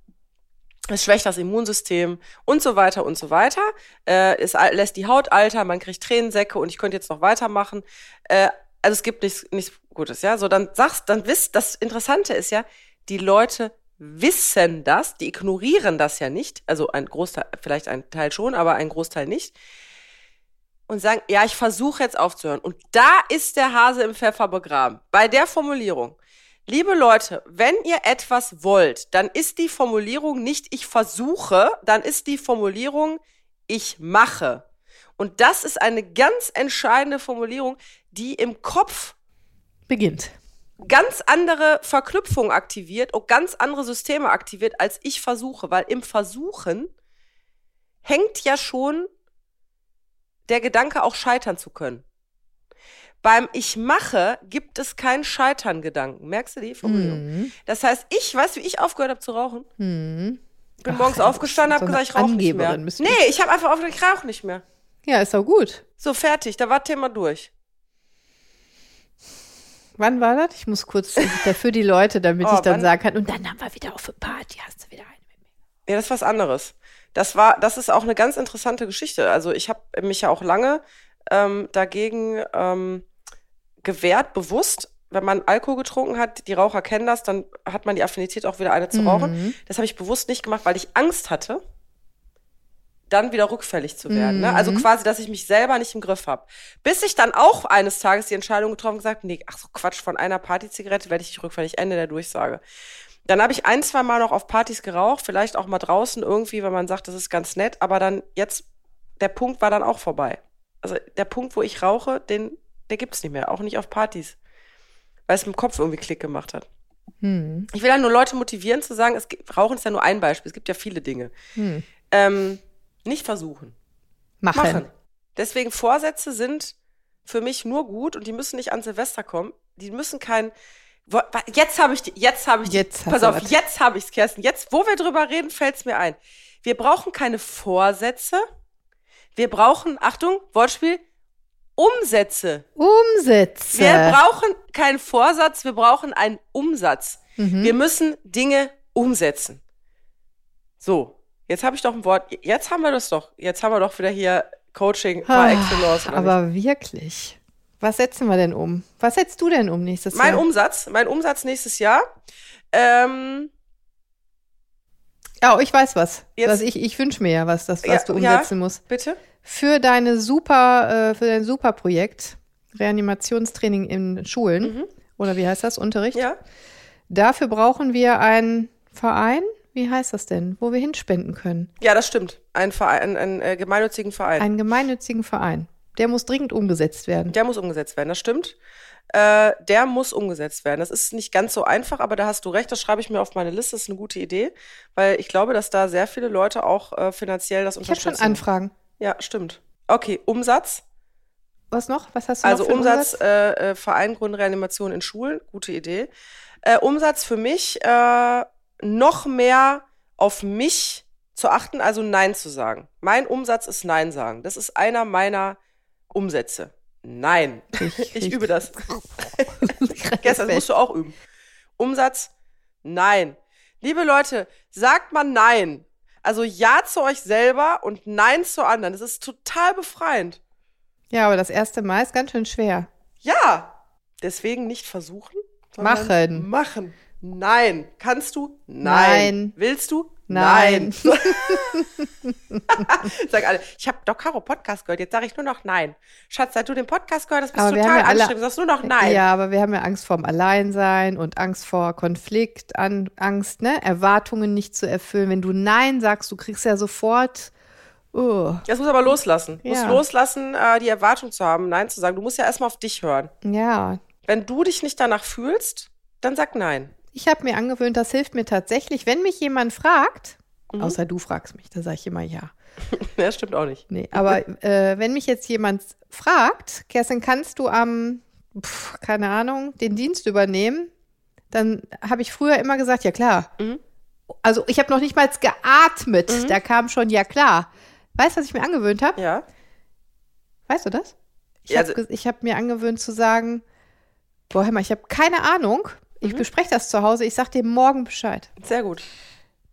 es schwächt das Immunsystem und so weiter und so weiter. Äh, es lässt die Haut altern, man kriegt Tränensäcke und ich könnte jetzt noch weitermachen. Äh, also es gibt nichts, nichts Gutes, ja. So, dann sagst, dann wisst, das Interessante ist ja, die Leute wissen das, die ignorieren das ja nicht. Also ein Großteil, vielleicht ein Teil schon, aber ein Großteil nicht. Und sagen, ja, ich versuche jetzt aufzuhören. Und da ist der Hase im Pfeffer begraben. Bei der Formulierung. Liebe Leute, wenn ihr etwas wollt, dann ist die Formulierung nicht ich versuche, dann ist die Formulierung ich mache. Und das ist eine ganz entscheidende Formulierung, die im Kopf Beginnt. ganz andere Verknüpfungen aktiviert und ganz andere Systeme aktiviert, als ich versuche. Weil im Versuchen hängt ja schon der Gedanke, auch scheitern zu können. Beim Ich mache gibt es kein Scheitern-Gedanken. Merkst du die Formulierung? Mhm. Das heißt, ich, weißt du, wie ich aufgehört habe zu rauchen? Mhm. Bin Ach, morgens aufgestanden, habe so gesagt, ich rauche nicht mehr. Nee, ich habe einfach aufgehört, ich rauche nicht mehr. Ja, ist auch gut. So, fertig, da war Thema durch. Wann war das? Ich muss kurz dafür die Leute, damit Oh, ich dann wann- sagen kann. Und dann haben wir wieder auf eine Party, hast du wieder eine mit mir. Ja, das ist was anderes. Das war, das ist auch eine ganz interessante Geschichte. Also ich habe mich ja auch lange ähm, dagegen ähm, gewehrt, bewusst. Wenn man Alkohol getrunken hat, die Raucher kennen das, dann hat man die Affinität auch wieder eine zu rauchen. Mhm. Das habe ich bewusst nicht gemacht, weil ich Angst hatte, dann wieder rückfällig zu werden. Ne? Also Mhm. quasi, dass ich mich selber nicht im Griff habe. Bis ich dann auch eines Tages die Entscheidung getroffen und gesagt, nee, ach so Quatsch, von einer Partyzigarette werde ich nicht rückfällig. Ende der Durchsage. Dann habe ich ein, zwei Mal noch auf Partys geraucht, vielleicht auch mal draußen irgendwie, wenn man sagt, das ist ganz nett, aber dann jetzt, der Punkt war dann auch vorbei. Also der Punkt, wo ich rauche, den, der gibt's nicht mehr, auch nicht auf Partys. Weil es im Kopf irgendwie Klick gemacht hat. Hm. Ich will ja nur Leute motivieren zu sagen, es gibt, Rauchen ist ja nur ein Beispiel, es gibt ja viele Dinge. Hm. Ähm, nicht versuchen. Machen. Machen. Deswegen Vorsätze sind für mich nur gut und die müssen nicht an Silvester kommen. Die müssen kein. Jetzt habe ich die, jetzt habe ich die. Jetzt Pass auf, was. jetzt habe ich's, Kerstin. Jetzt, wo wir drüber reden, fällt's mir ein. Wir brauchen keine Vorsätze. Wir brauchen, Achtung, Wortspiel, Umsätze. Umsätze. Wir brauchen keinen Vorsatz, wir brauchen einen Umsatz. Mhm. Wir müssen Dinge umsetzen. So, jetzt habe ich doch ein Wort. Jetzt haben wir das doch. Jetzt haben wir doch wieder hier Coaching par Ah, excellence. oder nicht? aber wirklich. Was setzen wir denn um? Was setzt du denn um nächstes mein Jahr? Umsatz, mein Umsatz nächstes Jahr. Ähm, Ja, ich weiß was. Jetzt- was ich ich wünsche mir ja was, das, was Ja, du ja. umsetzen musst. bitte? Für deine super, äh, für dein super Projekt, Reanimationstraining in Schulen, oder wie heißt das, Unterricht? Mhm. Ja. Dafür brauchen wir einen Verein, wie heißt das denn, wo wir hinspenden können. Ja, das stimmt. Ein Verein, einen äh, gemeinnützigen Verein. Einen gemeinnützigen Verein. Der muss dringend umgesetzt werden. Der muss umgesetzt werden, das stimmt. Äh, der muss umgesetzt werden. Das ist nicht ganz so einfach, aber da hast du recht, das schreibe ich mir auf meine Liste, das ist eine gute Idee, weil ich glaube, dass da sehr viele Leute auch äh, finanziell das Ich habe unterstützen. schon Anfragen. Ja, stimmt. Okay, Umsatz. Was noch? Was hast du Also noch für einen Umsatz, Äh, äh, Verein Grundreanimation in Schulen, gute Idee. Äh, Umsatz für mich, äh, noch mehr auf mich zu achten, also Nein zu sagen. Mein Umsatz ist Nein sagen. Das ist einer meiner Umsätze. Nein. Ich, Ich übe das. Gestern musst du auch üben. Umsatz, nein. Liebe Leute, sagt mal nein. Also ja zu euch selber und nein zu anderen. Das ist total befreiend. Ja, aber das erste Mal ist ganz schön schwer. Ja. Deswegen nicht versuchen. Machen. Machen. Nein. Kannst du? Nein. Nein. Willst du? Nein. Sag alle, ich habe doch Caro Podcast gehört, jetzt sage ich nur noch nein. Schatz, seit du den Podcast gehört hast, bist du total ja anstrengend, sagst nur noch nein. Ja, aber wir haben ja Angst vorm Alleinsein und Angst vor Konflikt, an, Angst, ne, Erwartungen nicht zu erfüllen. Wenn du Nein sagst, du kriegst ja sofort, oh, Das muss aber loslassen. Du musst Ja. loslassen, äh, die Erwartung zu haben, Nein zu sagen. Du musst ja erstmal auf dich hören. ja. Wenn du dich nicht danach fühlst, dann sag Nein. Ich habe mir angewöhnt, das hilft mir tatsächlich, wenn mich jemand fragt, Mhm. außer du fragst mich, da sage ich immer ja. Ja, stimmt auch nicht. Nee, aber äh, wenn mich jetzt jemand fragt, Kerstin, kannst du am, pf, keine Ahnung, den Dienst übernehmen? Dann habe ich früher immer gesagt, ja klar. Mhm. Also ich habe noch nicht mal geatmet, Mhm. da kam schon, ja klar. Weißt du, was ich mir angewöhnt habe? Ja. Weißt du das? Ich Ja, habe also- hab mir angewöhnt zu sagen, boah, hör mal, ich habe keine Ahnung. Ich Mhm. bespreche das zu Hause, ich sag dir morgen Bescheid. Sehr gut.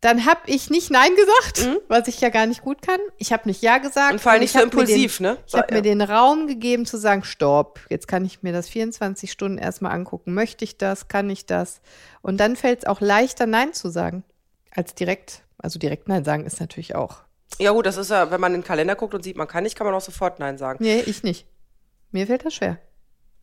Dann habe ich nicht Nein gesagt, Mhm. was ich ja gar nicht gut kann. Ich habe nicht Ja gesagt. Und vor allem nicht ich so mir den- impulsiv, ne? Ich habe Ja. mir den Raum gegeben zu sagen, stopp, jetzt kann ich mir das 24 Stunden erstmal angucken. Möchte ich das? Kann ich das? Und dann fällt es auch leichter, Nein zu sagen, als direkt. Also direkt Nein sagen ist natürlich auch Ja gut, das ist ja, wenn man in den Kalender guckt und sieht, man kann nicht, kann man auch sofort Nein sagen. Nee, ich nicht. Mir fällt das schwer.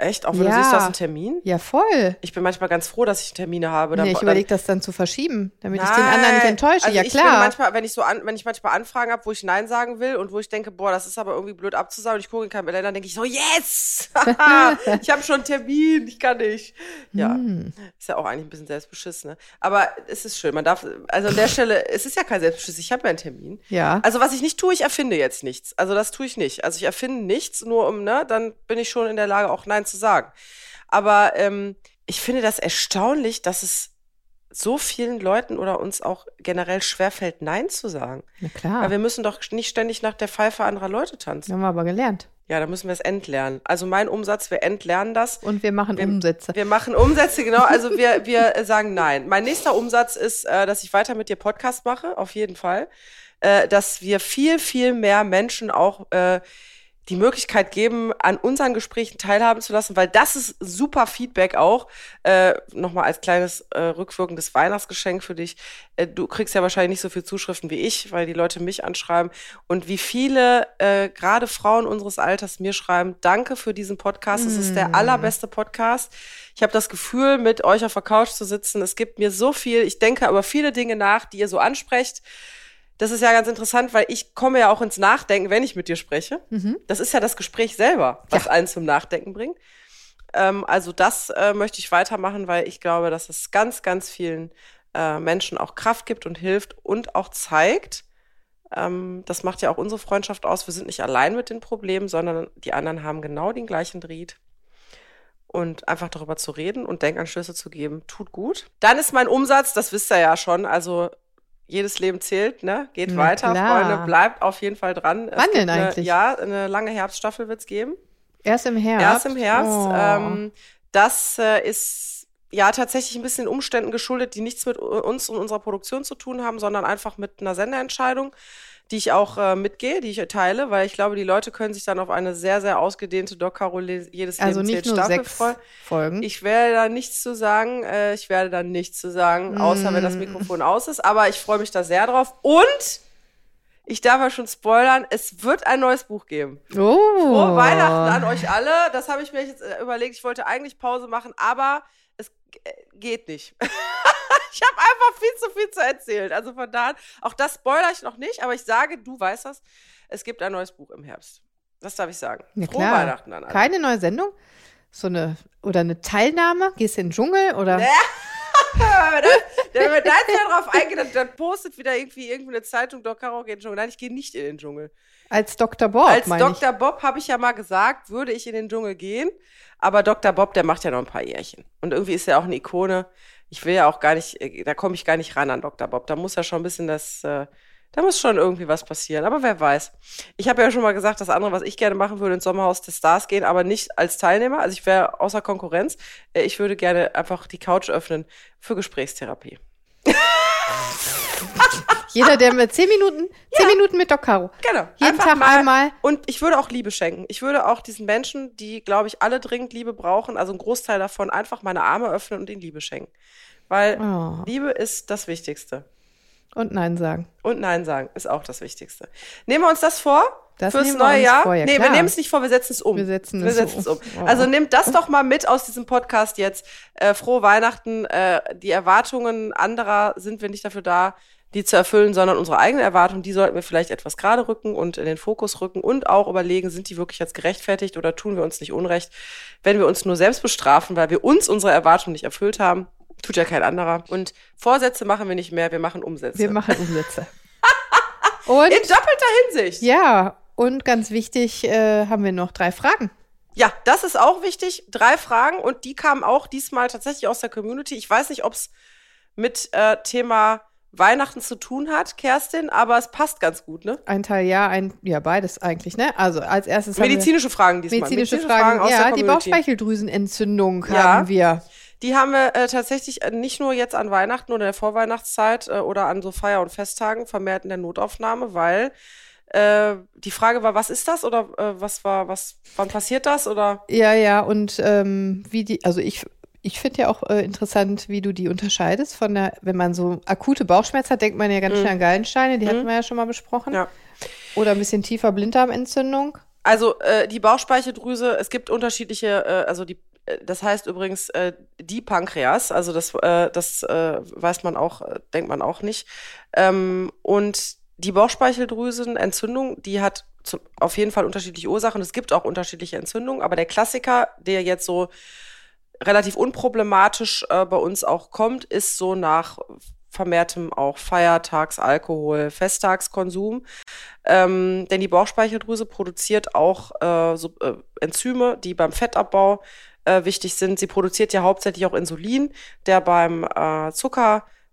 Echt? Auch wenn Ja. du siehst, du hast einen Termin? Ja, voll. Ich bin manchmal ganz froh, dass ich Termine habe. Nee, ich dann- überlege das dann zu verschieben, damit ich den anderen nicht Nein. enttäusche. Also ja, ich Bin klar. manchmal, wenn ich so an, wenn ich manchmal Anfragen habe, wo ich Nein sagen will und wo ich denke, boah, das ist aber irgendwie blöd abzusagen und ich gucke in keinen Kalender, dann denke ich so, yes! ich habe schon einen Termin, ich kann nicht. Ja, Hm. ist ja auch eigentlich ein bisschen selbstbeschiss, ne? Aber es ist schön, man darf, also an der Stelle, es ist ja kein Selbstbeschiss, ich habe ja einen Termin. Ja. Also was ich nicht tue, ich erfinde jetzt nichts. Also das tue ich nicht. Also ich erfinde nichts, nur um, ne, dann bin ich schon in der Lage, auch Nein zu sagen. Aber ähm, ich finde das erstaunlich, dass es so vielen Leuten oder uns auch generell schwerfällt, Nein zu sagen. Na klar. Weil wir müssen doch nicht ständig nach der Pfeife anderer Leute tanzen. haben wir aber gelernt. Ja, da müssen wir es entlernen. Also mein Umsatz, wir entlernen das. Und wir machen Wir- Umsätze. Wir machen Umsätze, genau. Also wir, wir sagen nein. Mein nächster Umsatz ist, äh, dass ich weiter mit dir Podcast mache, auf jeden Fall. Äh, dass wir viel, viel mehr Menschen auch äh, die Möglichkeit geben, an unseren Gesprächen teilhaben zu lassen, weil das ist super Feedback auch. Äh, Nochmal als kleines äh, rückwirkendes Weihnachtsgeschenk für dich. Äh, du kriegst ja wahrscheinlich nicht so viel Zuschriften wie ich, weil die Leute mich anschreiben. Und wie viele, äh, gerade Frauen unseres Alters, mir schreiben, danke für diesen Podcast. Es ist der allerbeste Podcast. Ich habe das Gefühl, mit euch auf der Couch zu sitzen. Es gibt mir so viel. Ich denke über viele Dinge nach, die ihr so ansprecht. Das ist ja ganz interessant, weil ich komme ja auch ins Nachdenken, wenn ich mit dir spreche. Das ist ja das Gespräch selber, was einen zum Nachdenken bringt. Ähm, also das äh, möchte ich weitermachen, weil ich glaube, dass es ganz, ganz vielen äh, Menschen auch Kraft gibt und hilft und auch zeigt. Ähm, das macht ja auch unsere Freundschaft aus. Wir sind nicht allein mit den Problemen, sondern die anderen haben genau den gleichen Dritt. Und einfach darüber zu reden und Denkanstöße zu geben, tut gut. Dann ist mein Umsatz, das wisst ihr ja schon, also jedes Leben zählt, ne? Geht Na weiter, klar. Freunde, bleibt auf jeden Fall dran. Es Wann denn eine, eigentlich? Ja, eine lange Herbststaffel wird's geben. Erst im Herbst. Erst im Herbst. Oh. Ähm, das äh, ist ja tatsächlich ein bisschen Umständen geschuldet, die nichts mit uns und unserer Produktion zu tun haben, sondern einfach mit einer Senderentscheidung, die ich auch äh, mitgehe, die ich teile, weil ich glaube, die Leute können sich dann auf eine sehr, sehr ausgedehnte Doc Carol jedes also Leben nicht nur Staffel sechs freuen. Folgen. Ich werde da nichts zu sagen. Äh, ich werde da nichts zu sagen, außer wenn das Mm. Mikrofon aus ist. Aber ich freue mich da sehr drauf. Und ich darf ja schon spoilern, es wird ein neues Buch geben. oh. Frohe Weihnachten an euch alle. Das habe ich mir jetzt äh, überlegt. Ich wollte eigentlich Pause machen, aber es äh, geht nicht. ich habe einfach viel zu viel zu erzählen. Also von daher, auch das spoilere ich noch nicht, aber ich sage, du weißt das, es gibt ein neues Buch im Herbst. Das darf ich sagen. Ja, Frohe klar. Weihnachten an alle. Keine neue Sendung? So eine, oder eine Teilnahme? Gehst du in den Dschungel? Oder? Wenn wir da jetzt ja drauf eingehen, dann, dann postet wieder irgendwie irgendwie eine Zeitung, Doc Caro geht in den Dschungel. Nein, ich gehe nicht in den Dschungel. Als Dr. Bob, Als meine ich. Dr. Bob habe ich ja mal gesagt, würde ich in den Dschungel gehen. Aber Dr. Bob, der macht ja noch ein paar Jährchen. Und irgendwie ist er auch eine Ikone. Ich will ja auch gar nicht, äh, da komme ich gar nicht ran an Dr. Bob. Da muss ja schon ein bisschen das, äh, da muss schon irgendwie was passieren. Aber wer weiß. Ich habe ja schon mal gesagt, das andere, was ich gerne machen würde, ins Sommerhaus des Stars gehen, aber nicht als Teilnehmer. Also ich wäre außer Konkurrenz. Äh, Ich würde gerne einfach die Couch öffnen für Gesprächstherapie. Jeder, der mit zehn Minuten, zehn Minuten mit Doc Caro. Genau. Jeden Einfach Tag mal- einmal. Und ich würde auch Liebe schenken. Ich würde auch diesen Menschen, die, glaube ich, alle dringend Liebe brauchen, also ein Großteil davon, einfach meine Arme öffnen und ihnen Liebe schenken. Weil Oh. Liebe ist das Wichtigste. Und Nein sagen. Und Nein sagen ist auch das Wichtigste. Nehmen wir uns das vor? Das fürs wir neue Jahr? vor, ja nee, wir klar. nehmen es nicht vor, wir setzen es um. Wir setzen wir es setzen es um. um. Oh. Also nehmt das doch mal mit aus diesem Podcast jetzt. Äh, frohe Weihnachten. Äh, die Erwartungen anderer sind wir nicht dafür da, die zu erfüllen, sondern unsere eigenen Erwartungen, die sollten wir vielleicht etwas gerade rücken und in den Fokus rücken und auch überlegen, sind die wirklich jetzt gerechtfertigt oder tun wir uns nicht Unrecht, wenn wir uns nur selbst bestrafen, weil wir uns unsere Erwartungen nicht erfüllt haben. Tut ja kein anderer. Und Vorsätze machen wir nicht mehr, wir machen Umsätze. Wir machen Umsätze. Und in doppelter Hinsicht. ja, und ganz wichtig, äh, haben wir noch drei Fragen. Ja, das ist auch wichtig. Drei Fragen und die kamen auch diesmal tatsächlich aus der Community. Ich weiß nicht, ob es mit äh, Thema Weihnachten zu tun hat, Kerstin, aber es passt ganz gut, ne? Ein Teil ja, ein, ja, beides eigentlich, ne? Also als erstes Medizinische Fragen diesmal. medizinische Fragen. aus ja, die. Bauchspeicheldrüsenentzündung Ja. haben wir. Die haben wir äh, tatsächlich äh, nicht nur jetzt an Weihnachten oder der Vorweihnachtszeit äh, oder an so Feier- und Festtagen vermehrt in der Notaufnahme, weil äh, die Frage war, was ist das oder äh, was war, was, wann passiert das oder? Ja, ja, und ähm, wie die, also ich, Ich finde ja auch äh, interessant, wie du die unterscheidest von der, wenn man so akute Bauchschmerzen hat, denkt man ja ganz Mhm. schnell an Gallensteine, die hatten Mhm. wir ja schon mal besprochen. Ja. Oder ein bisschen tiefer Blinddarmentzündung. Also äh, die Bauchspeicheldrüse, es gibt unterschiedliche, äh, also die, äh, das heißt übrigens äh, die Pankreas, also das, äh, das äh, weiß man auch, äh, denkt man auch nicht. Ähm, und die Bauchspeicheldrüsenentzündung, die hat zu, auf jeden Fall unterschiedliche Ursachen. Es gibt auch unterschiedliche Entzündungen, aber der Klassiker, der jetzt so relativ unproblematisch äh, bei uns auch kommt, ist so nach vermehrtem auch Feiertags, Alkohol, Festtagskonsum. Ähm, denn die Bauchspeicheldrüse produziert auch äh, so, äh, Enzyme, die beim Fettabbau äh, wichtig sind. Sie produziert ja hauptsächlich auch Insulin, der beim äh,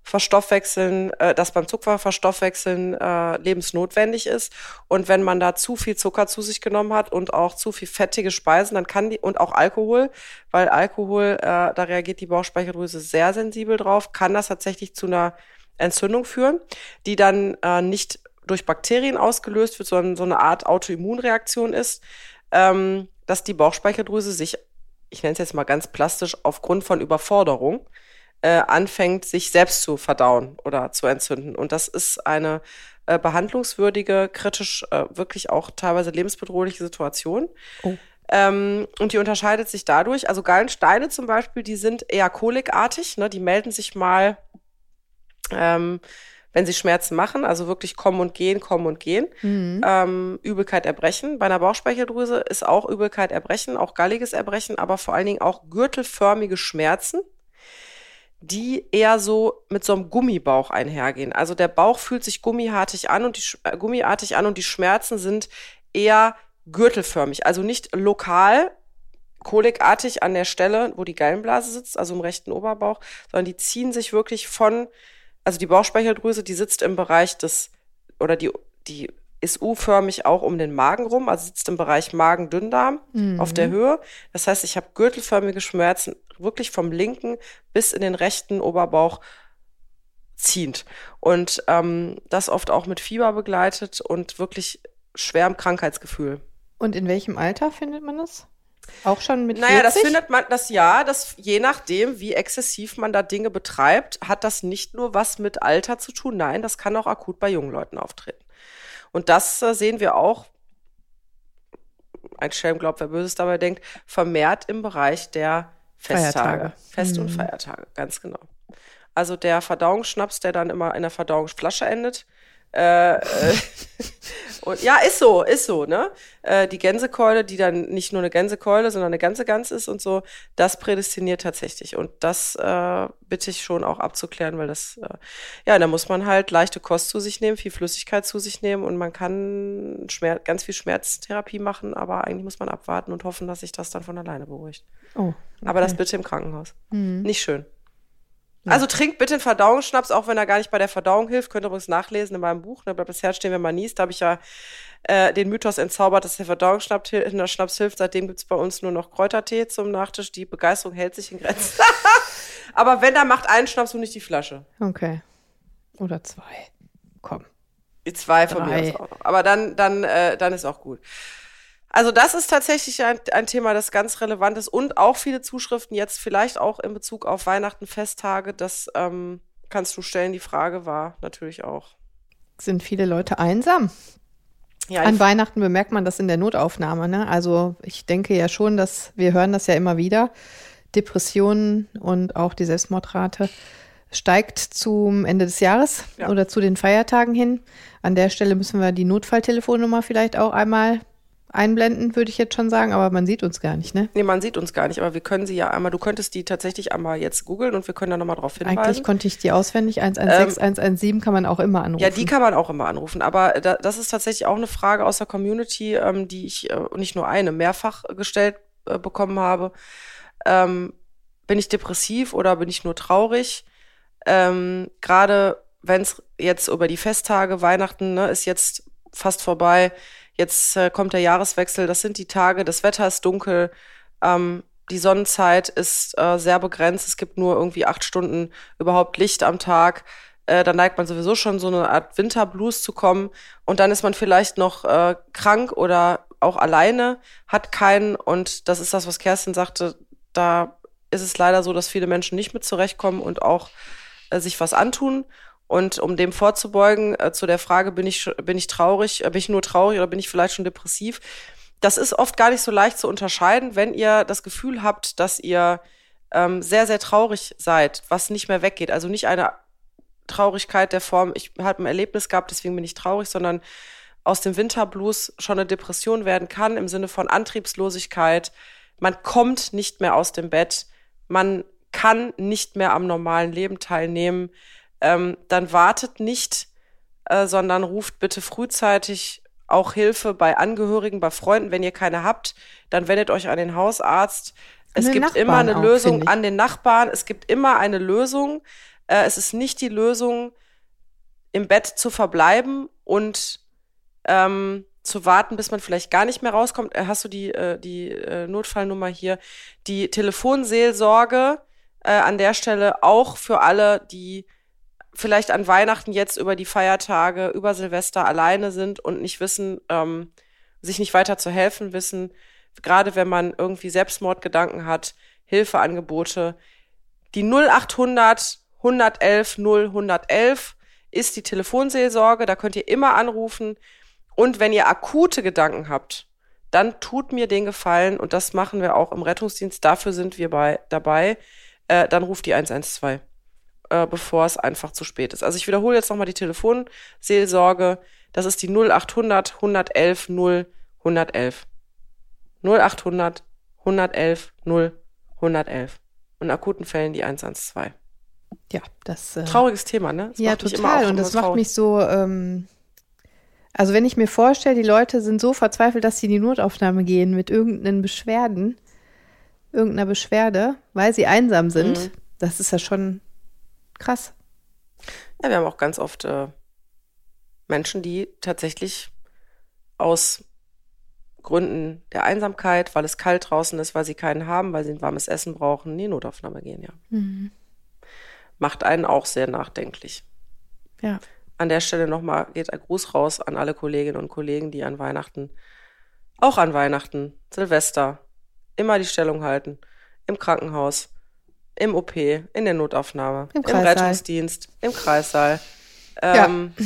Zuckerverstoffwechseln, äh, das beim Zuckerverstoffwechseln äh, lebensnotwendig ist. Und wenn man da zu viel Zucker zu sich genommen hat und auch zu viel fettige Speisen, dann kann die und auch Alkohol, weil Alkohol, äh, da reagiert die Bauchspeicheldrüse sehr sensibel drauf, kann das tatsächlich zu einer Entzündung führen, die dann äh, nicht durch Bakterien ausgelöst wird, sondern so eine Art Autoimmunreaktion ist, ähm, dass die Bauchspeicheldrüse sich, ich nenne es jetzt mal ganz plastisch, aufgrund von Überforderung äh, anfängt, sich selbst zu verdauen oder zu entzünden. Und das ist eine äh, behandlungswürdige, kritisch, äh, wirklich auch teilweise lebensbedrohliche Situation. Oh. Ähm, und die unterscheidet sich dadurch, also Gallensteine zum Beispiel, die sind eher kolikartig, ne? die melden sich mal ähm, wenn sie Schmerzen machen, also wirklich kommen und gehen, kommen und gehen. Mhm. Ähm, Übelkeit, Erbrechen. Bei einer Bauchspeicheldrüse ist auch Übelkeit, Erbrechen, auch galliges Erbrechen, aber vor allen Dingen auch gürtelförmige Schmerzen, die eher so mit so einem Gummibauch einhergehen. Also der Bauch fühlt sich gummiartig an und die äh, gummiartig an und die Schmerzen sind eher gürtelförmig, also nicht lokal kolikartig an der Stelle, wo die Gallenblase sitzt, also im rechten Oberbauch, sondern die ziehen sich wirklich von, also die Bauchspeicheldrüse, die sitzt im Bereich des, oder die, die ist U-förmig auch um den Magen rum, also sitzt im Bereich Magen-Dünndarm Mhm. auf der Höhe. Das heißt, ich habe gürtelförmige Schmerzen wirklich vom linken bis in den rechten Oberbauch ziehend. Und ähm, das oft auch mit Fieber begleitet und wirklich schwerem Krankheitsgefühl. Und in welchem Alter findet man das? Auch schon mit Naja, 40? das findet man, das ja, das je nachdem, wie exzessiv man da Dinge betreibt, hat das nicht nur was mit Alter zu tun. Nein, das kann auch akut bei jungen Leuten auftreten. Und das äh, sehen wir auch, ein Schelm glaubt, wer Böses dabei denkt, vermehrt im Bereich der Festtage. Feiertage. Fest- und Mhm. Feiertage, ganz genau. Also der Verdauungsschnaps, der dann immer in der Verdauungsflasche endet. Äh, äh, und ja, ist so, ist so, ne? Äh, die Gänsekeule, die dann nicht nur eine Gänsekeule, sondern eine ganze Gans ist und so, das prädestiniert tatsächlich. Und das äh, bitte ich schon auch abzuklären, weil das, äh, ja, da muss man halt leichte Kost zu sich nehmen, viel Flüssigkeit zu sich nehmen und man kann Schmer ganz viel Schmerztherapie machen, aber eigentlich muss man abwarten und hoffen, dass sich das dann von alleine beruhigt. Oh, Aber das bitte im Krankenhaus. Mhm. Nicht schön. Also trinkt bitte einen Verdauungsschnaps, auch wenn er gar nicht bei der Verdauung hilft. Könnt ihr übrigens nachlesen in meinem Buch. Ne, bleibt das Herz stehen, wenn man niest. Da habe ich ja äh, den Mythos entzaubert, dass der Verdauungsschnaps hil- der Schnaps hilft. Seitdem gibt's bei uns nur noch Kräutertee zum Nachtisch. Die Begeisterung hält sich in Grenzen. Aber wenn, dann macht einen Schnaps und nicht die Flasche. Okay. Oder zwei. Komm. Die zwei von Drei. mir aus auch. Aber dann, dann, äh, dann ist auch gut. Also das ist tatsächlich ein, ein Thema, das ganz relevant ist und auch viele Zuschriften jetzt vielleicht auch in Bezug auf Weihnachten, Festtage. Das ähm, kannst du stellen. Die Frage war natürlich auch. Sind viele Leute einsam? Ja, An Weihnachten bemerkt man das in der Notaufnahme. Ne? Also ich denke ja schon, dass wir hören das ja immer wieder. Depressionen und auch die Selbstmordrate steigt zum Ende des Jahres Ja. oder zu den Feiertagen hin. An der Stelle müssen wir die Notfalltelefonnummer vielleicht auch einmal einblenden, würde ich jetzt schon sagen, aber man sieht uns gar nicht, ne? nee, man sieht uns gar nicht, aber wir können sie ja einmal, du könntest die tatsächlich einmal jetzt googeln und wir können da nochmal drauf hinweisen. Eigentlich konnte ich die auswendig. 116, 117 kann man auch immer anrufen. Ja, die kann man auch immer anrufen. Aber da, das ist tatsächlich auch eine Frage aus der Community, ähm, die ich äh, nicht nur eine, mehrfach gestellt äh, bekommen habe. Ähm, bin ich depressiv oder bin ich nur traurig? Ähm, Gerade wenn es jetzt über die Festtage, Weihnachten ne, ist jetzt fast vorbei. Jetzt äh, kommt der Jahreswechsel. Das sind die Tage. Das Wetter ist dunkel. Ähm, die Sonnenzeit ist äh, sehr begrenzt. Es gibt nur irgendwie acht Stunden überhaupt Licht am Tag. Äh, dann neigt man sowieso schon so eine Art Winterblues zu kommen. Und dann ist man vielleicht noch äh, krank oder auch alleine, hat keinen. Und das ist das, was Kerstin sagte. Da ist es leider so, dass viele Menschen nicht mit zurechtkommen und auch äh, sich was antun. Und um dem vorzubeugen, äh, zu der Frage, bin ich, bin ich traurig, äh, bin ich nur traurig oder bin ich vielleicht schon depressiv? Das ist oft gar nicht so leicht zu unterscheiden, wenn ihr das Gefühl habt, dass ihr ähm, sehr, sehr traurig seid, was nicht mehr weggeht. Also nicht eine Traurigkeit der Form, ich habe ein Erlebnis gehabt, deswegen bin ich traurig, sondern aus dem Winterblues schon eine Depression werden kann im Sinne von Antriebslosigkeit. Man kommt nicht mehr aus dem Bett, man kann nicht mehr am normalen Leben teilnehmen. Ähm, dann wartet nicht, äh, sondern ruft bitte frühzeitig auch Hilfe bei Angehörigen, bei Freunden. Wenn ihr keine habt, dann wendet euch an den Hausarzt. Es gibt Nachbarn immer eine auch, Lösung an den Nachbarn. Es gibt immer eine Lösung. Äh, es ist nicht die Lösung, im Bett zu verbleiben und ähm, zu warten, bis man vielleicht gar nicht mehr rauskommt. Äh, hast du die, äh, die äh, Notfallnummer hier? Die Telefonseelsorge äh, an der Stelle auch für alle, die vielleicht an Weihnachten jetzt über die Feiertage, über Silvester alleine sind und nicht wissen, ähm, sich nicht weiter zu helfen wissen, gerade wenn man irgendwie Selbstmordgedanken hat, Hilfeangebote. Die 0800 111 0 111 ist die Telefonseelsorge, da könnt ihr immer anrufen. Und wenn ihr akute Gedanken habt, dann tut mir den Gefallen, und das machen wir auch im Rettungsdienst, dafür sind wir bei, dabei, äh, dann ruft die 112, äh, bevor es einfach zu spät ist. Also ich wiederhole jetzt nochmal die Telefonseelsorge. Das ist die 0800 111 0 111. 0800 111 0 111. Und in akuten Fällen die 112. Ja, das. Äh, Trauriges Thema, ne? Das ja, total. Und das macht mich so. Ähm, also, wenn ich mir vorstelle, die Leute sind so verzweifelt, dass sie in die Notaufnahme gehen mit irgendeinen Beschwerden, irgendeiner Beschwerde, weil sie einsam sind, mhm. das ist ja schon krass. Ja, wir haben auch ganz oft äh, Menschen, die tatsächlich aus Gründen der Einsamkeit, weil es kalt draußen ist, weil sie keinen haben, weil sie ein warmes Essen brauchen, in die Notaufnahme gehen, ja. Mhm. Macht einen auch sehr nachdenklich. Ja. An der Stelle nochmal geht ein Gruß raus an alle Kolleginnen und Kollegen, die an Weihnachten, auch an Weihnachten, Silvester, immer die Stellung halten. Im Krankenhaus, im OP, in der Notaufnahme, im, im Rettungsdienst, im Kreissaal. Ähm, ja.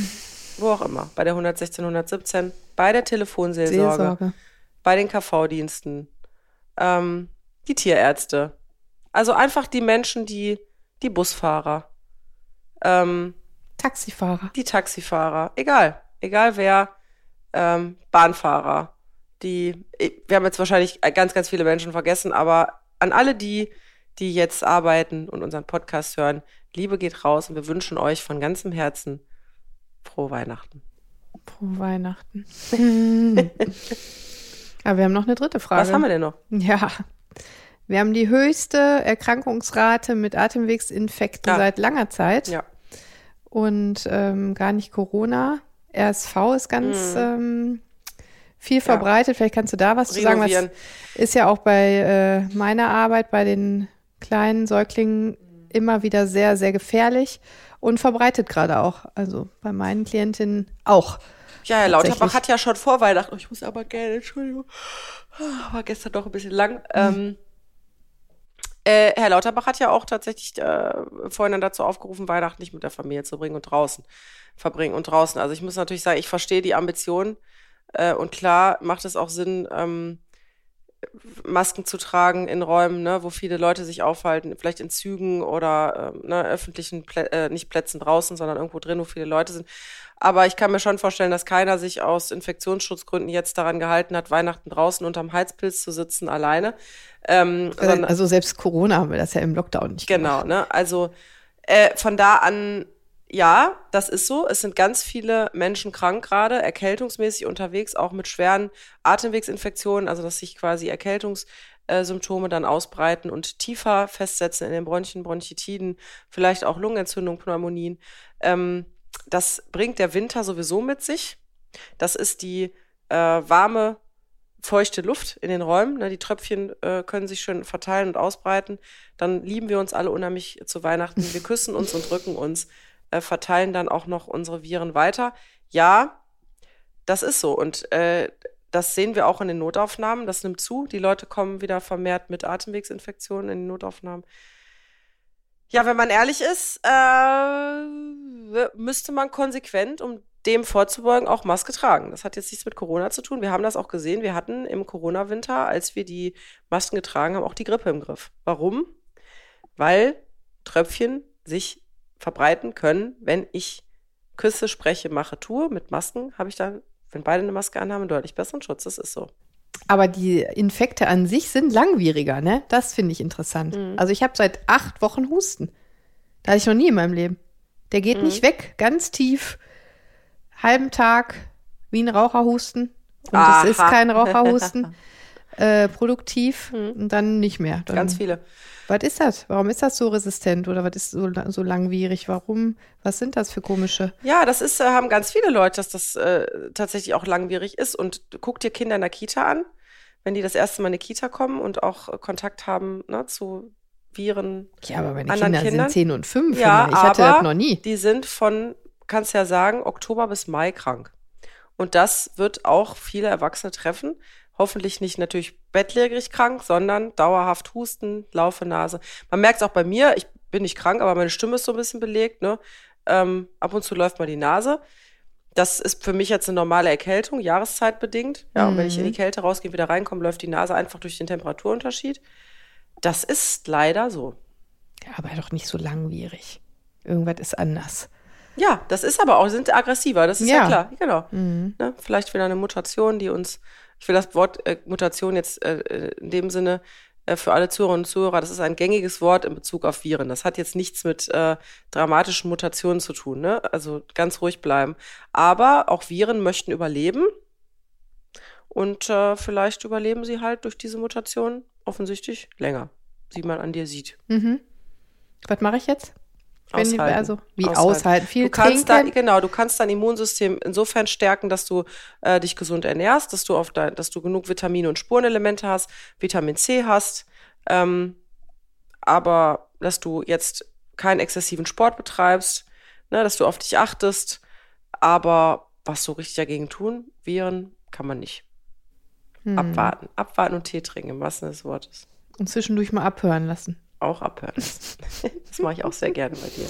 Wo auch immer. Bei der 116, 117, bei der Telefonseelsorge, Seelsorge. bei den KV-Diensten, ähm, die Tierärzte. Also einfach die Menschen, die, die Busfahrer, ähm, Taxifahrer. Die Taxifahrer, egal, egal wer, ähm, Bahnfahrer, die, wir haben jetzt wahrscheinlich ganz, ganz viele Menschen vergessen, aber an alle die, die jetzt arbeiten und unseren Podcast hören, Liebe geht raus und wir wünschen euch von ganzem Herzen frohe Weihnachten. Frohe Weihnachten. aber wir haben noch eine dritte Frage. Was haben wir denn noch? Ja. Wir haben die höchste Erkrankungsrate mit Atemwegsinfekten ja. seit langer Zeit. Ja. Und ähm, gar nicht Corona. RSV ist ganz mhm. ähm, viel verbreitet. Vielleicht kannst du da was zu sagen. Was ist ja auch bei äh, meiner Arbeit bei den kleinen Säuglingen immer wieder sehr, sehr gefährlich und verbreitet gerade auch. Also bei meinen Klientinnen auch. Ja, Herr Lauterbach hat ja schon vor Weihnachten, ich muss aber gerne, Entschuldigung, war gestern doch ein bisschen lang. Mhm. Ähm, äh, Herr Lauterbach hat ja auch tatsächlich äh, vorhin dazu aufgerufen, Weihnachten nicht mit der Familie zu bringen und draußen verbringen und draußen. Also ich muss natürlich sagen, ich verstehe die Ambition, äh, und klar macht es auch Sinn, ähm, Masken zu tragen in Räumen, ne, wo viele Leute sich aufhalten, vielleicht in Zügen oder äh, ne, öffentlichen, Plä äh, nicht Plätzen draußen, sondern irgendwo drin, wo viele Leute sind. Aber ich kann mir schon vorstellen, dass keiner sich aus Infektionsschutzgründen jetzt daran gehalten hat, Weihnachten draußen unterm Heizpilz zu sitzen, alleine. Ähm, also, also selbst Corona haben wir das ja im Lockdown nicht genau, gemacht. Genau, ne? Also äh, von da an ja, das ist so. Es sind ganz viele Menschen krank gerade, erkältungsmäßig unterwegs, auch mit schweren Atemwegsinfektionen, also dass sich quasi Erkältungssymptome dann ausbreiten und tiefer festsetzen in den Bronchien, Bronchitiden, vielleicht auch Lungenentzündung, Pneumonien. Ähm, das bringt der Winter sowieso mit sich. Das ist die äh, warme, feuchte Luft in den Räumen. Ne? Die Tröpfchen äh, können sich schön verteilen und ausbreiten. Dann lieben wir uns alle unheimlich zu Weihnachten. Wir küssen uns und drücken uns äh, verteilen dann auch noch unsere Viren weiter. Ja, das ist so. Und äh, das sehen wir auch in den Notaufnahmen. Das nimmt zu. Die Leute kommen wieder vermehrt mit Atemwegsinfektionen in die Notaufnahmen. Ja, wenn man ehrlich ist, äh, müsste man konsequent, um dem vorzubeugen, auch Maske tragen. Das hat jetzt nichts mit Corona zu tun. Wir haben das auch gesehen. Wir hatten im Corona-Winter, als wir die Masken getragen haben, auch die Grippe im Griff. Warum? Weil Tröpfchen sich verbreiten können, wenn ich küsse, spreche, mache, tue. Mit Masken habe ich dann, wenn beide eine Maske anhaben, deutlich besseren Schutz. Das ist so. Aber die Infekte an sich sind langwieriger, ne? Das finde ich interessant. Mhm. Also ich habe seit acht Wochen Husten. Da hatte ich noch nie in meinem Leben. Der geht mhm. nicht weg, ganz tief, halben Tag, wie ein Raucherhusten. Und Aha. es ist kein Raucherhusten. äh, produktiv mhm. und dann nicht mehr. Dann, ganz viele. Was ist das? Warum ist das so resistent oder was ist so, so langwierig? Warum? Was sind das für komische? Ja, das ist, äh, haben ganz viele Leute, dass das äh, tatsächlich auch langwierig ist. Und guck dir Kinder in der Kita an, wenn die das erste Mal in die Kita kommen und auch Kontakt haben ne, zu Viren. Ja, aber meine Kinder Kindern. sind 10 und 5. Ja, ich hatte das noch nie. Die sind von, kannst ja sagen, Oktober bis Mai krank. Und das wird auch viele Erwachsene treffen hoffentlich nicht natürlich bettlägerig krank, sondern dauerhaft Husten, Laufe, Nase. Man merkt es auch bei mir, ich bin nicht krank, aber meine Stimme ist so ein bisschen belegt. Ne? Ähm, ab und zu läuft mal die Nase. Das ist für mich jetzt eine normale Erkältung, jahreszeitbedingt. Ja, mhm. und wenn ich in die mhm. Kälte rausgehe, wieder reinkomme, läuft die Nase einfach durch den Temperaturunterschied. Das ist leider so. Ja, aber doch nicht so langwierig. Irgendwas ist anders. Ja, das ist aber auch, sind aggressiver, das ist ja, ja klar, genau. Mhm. Ne? Vielleicht wieder eine Mutation, die uns ich will das Wort äh, Mutation jetzt äh, äh, in dem Sinne äh, für alle Zuhörerinnen und Zuhörer, das ist ein gängiges Wort in Bezug auf Viren. Das hat jetzt nichts mit äh, dramatischen Mutationen zu tun, ne? Also ganz ruhig bleiben. Aber auch Viren möchten überleben. Und äh, vielleicht überleben sie halt durch diese Mutation offensichtlich länger, wie man an dir sieht. Mhm. Was mache ich jetzt? Wenn aushalten. also wie aushalten, aushalten. viel du kannst trinken. Dann, genau, du kannst dein Immunsystem insofern stärken, dass du äh, dich gesund ernährst, dass du auf dein, dass du genug Vitamine und Spurenelemente hast, Vitamin C hast, ähm, aber dass du jetzt keinen exzessiven Sport betreibst, ne, dass du auf dich achtest, aber was so richtig dagegen tun, Viren, kann man nicht. Hm. Abwarten, abwarten und Tee trinken, im wahrsten Sinne des Wortes. Und zwischendurch mal abhören lassen auch abhören. das mache ich auch sehr gerne bei dir.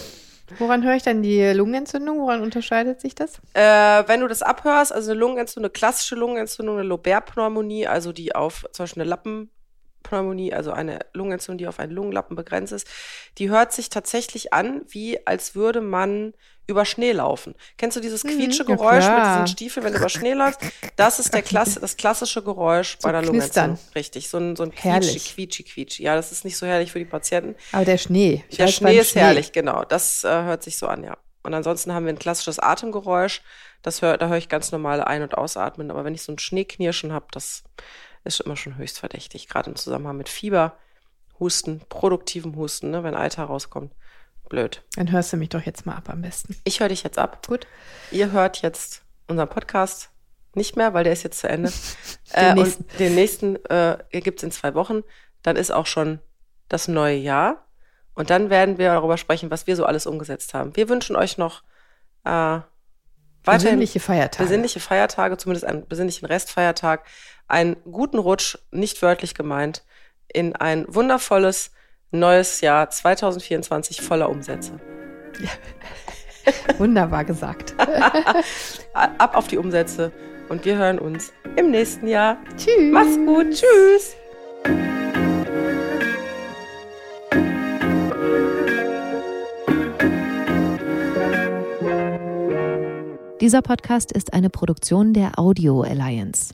Woran höre ich dann die Lungenentzündung? Woran unterscheidet sich das? Äh, wenn du das abhörst, also eine Lungenentzündung, eine klassische Lungenentzündung, eine Lobär-Pneumonie, also die auf zum Beispiel eine Lappenpneumonie, also eine Lungenentzündung, die auf einen Lungenlappen begrenzt ist, die hört sich tatsächlich an, wie als würde man über Schnee laufen. Kennst du dieses mhm, quietsche Geräusch ja, mit diesen Stiefeln, wenn du über Schnee läufst? Das ist der Klasse, das klassische Geräusch so bei der Lungenentzündung. Richtig, so ein, so ein quietschi, quietschi, quietschi. Ja, das ist nicht so herrlich für die Patienten. Aber der Schnee. Ich der Schnee ist Schnee. herrlich, genau. Das äh, hört sich so an, ja. Und ansonsten haben wir ein klassisches Atemgeräusch. Das hör, da höre ich ganz normale Ein- und Ausatmen. Aber wenn ich so ein Schneeknirschen habe, das ist immer schon höchst verdächtig. Gerade im Zusammenhang mit Fieber, Husten, produktivem Husten, ne, wenn Alter rauskommt blöd. Dann hörst du mich doch jetzt mal ab am besten. Ich höre dich jetzt ab. Gut. Ihr hört jetzt unseren Podcast nicht mehr, weil der ist jetzt zu Ende. den äh, nächsten. Den nächsten äh, gibt es in zwei Wochen. Dann ist auch schon das neue Jahr. Und dann werden wir darüber sprechen, was wir so alles umgesetzt haben. Wir wünschen euch noch äh, weiterhin besinnliche Feiertage. Besinnliche Feiertage, zumindest einen besinnlichen Restfeiertag. Einen guten Rutsch, nicht wörtlich gemeint, in ein wundervolles neues Jahr 2024 voller Umsätze. Ja. Wunderbar gesagt. Ab auf die Umsätze und wir hören uns im nächsten Jahr. Tschüss. Mach's gut. Tschüss. Dieser Podcast ist eine Produktion der Audio Alliance.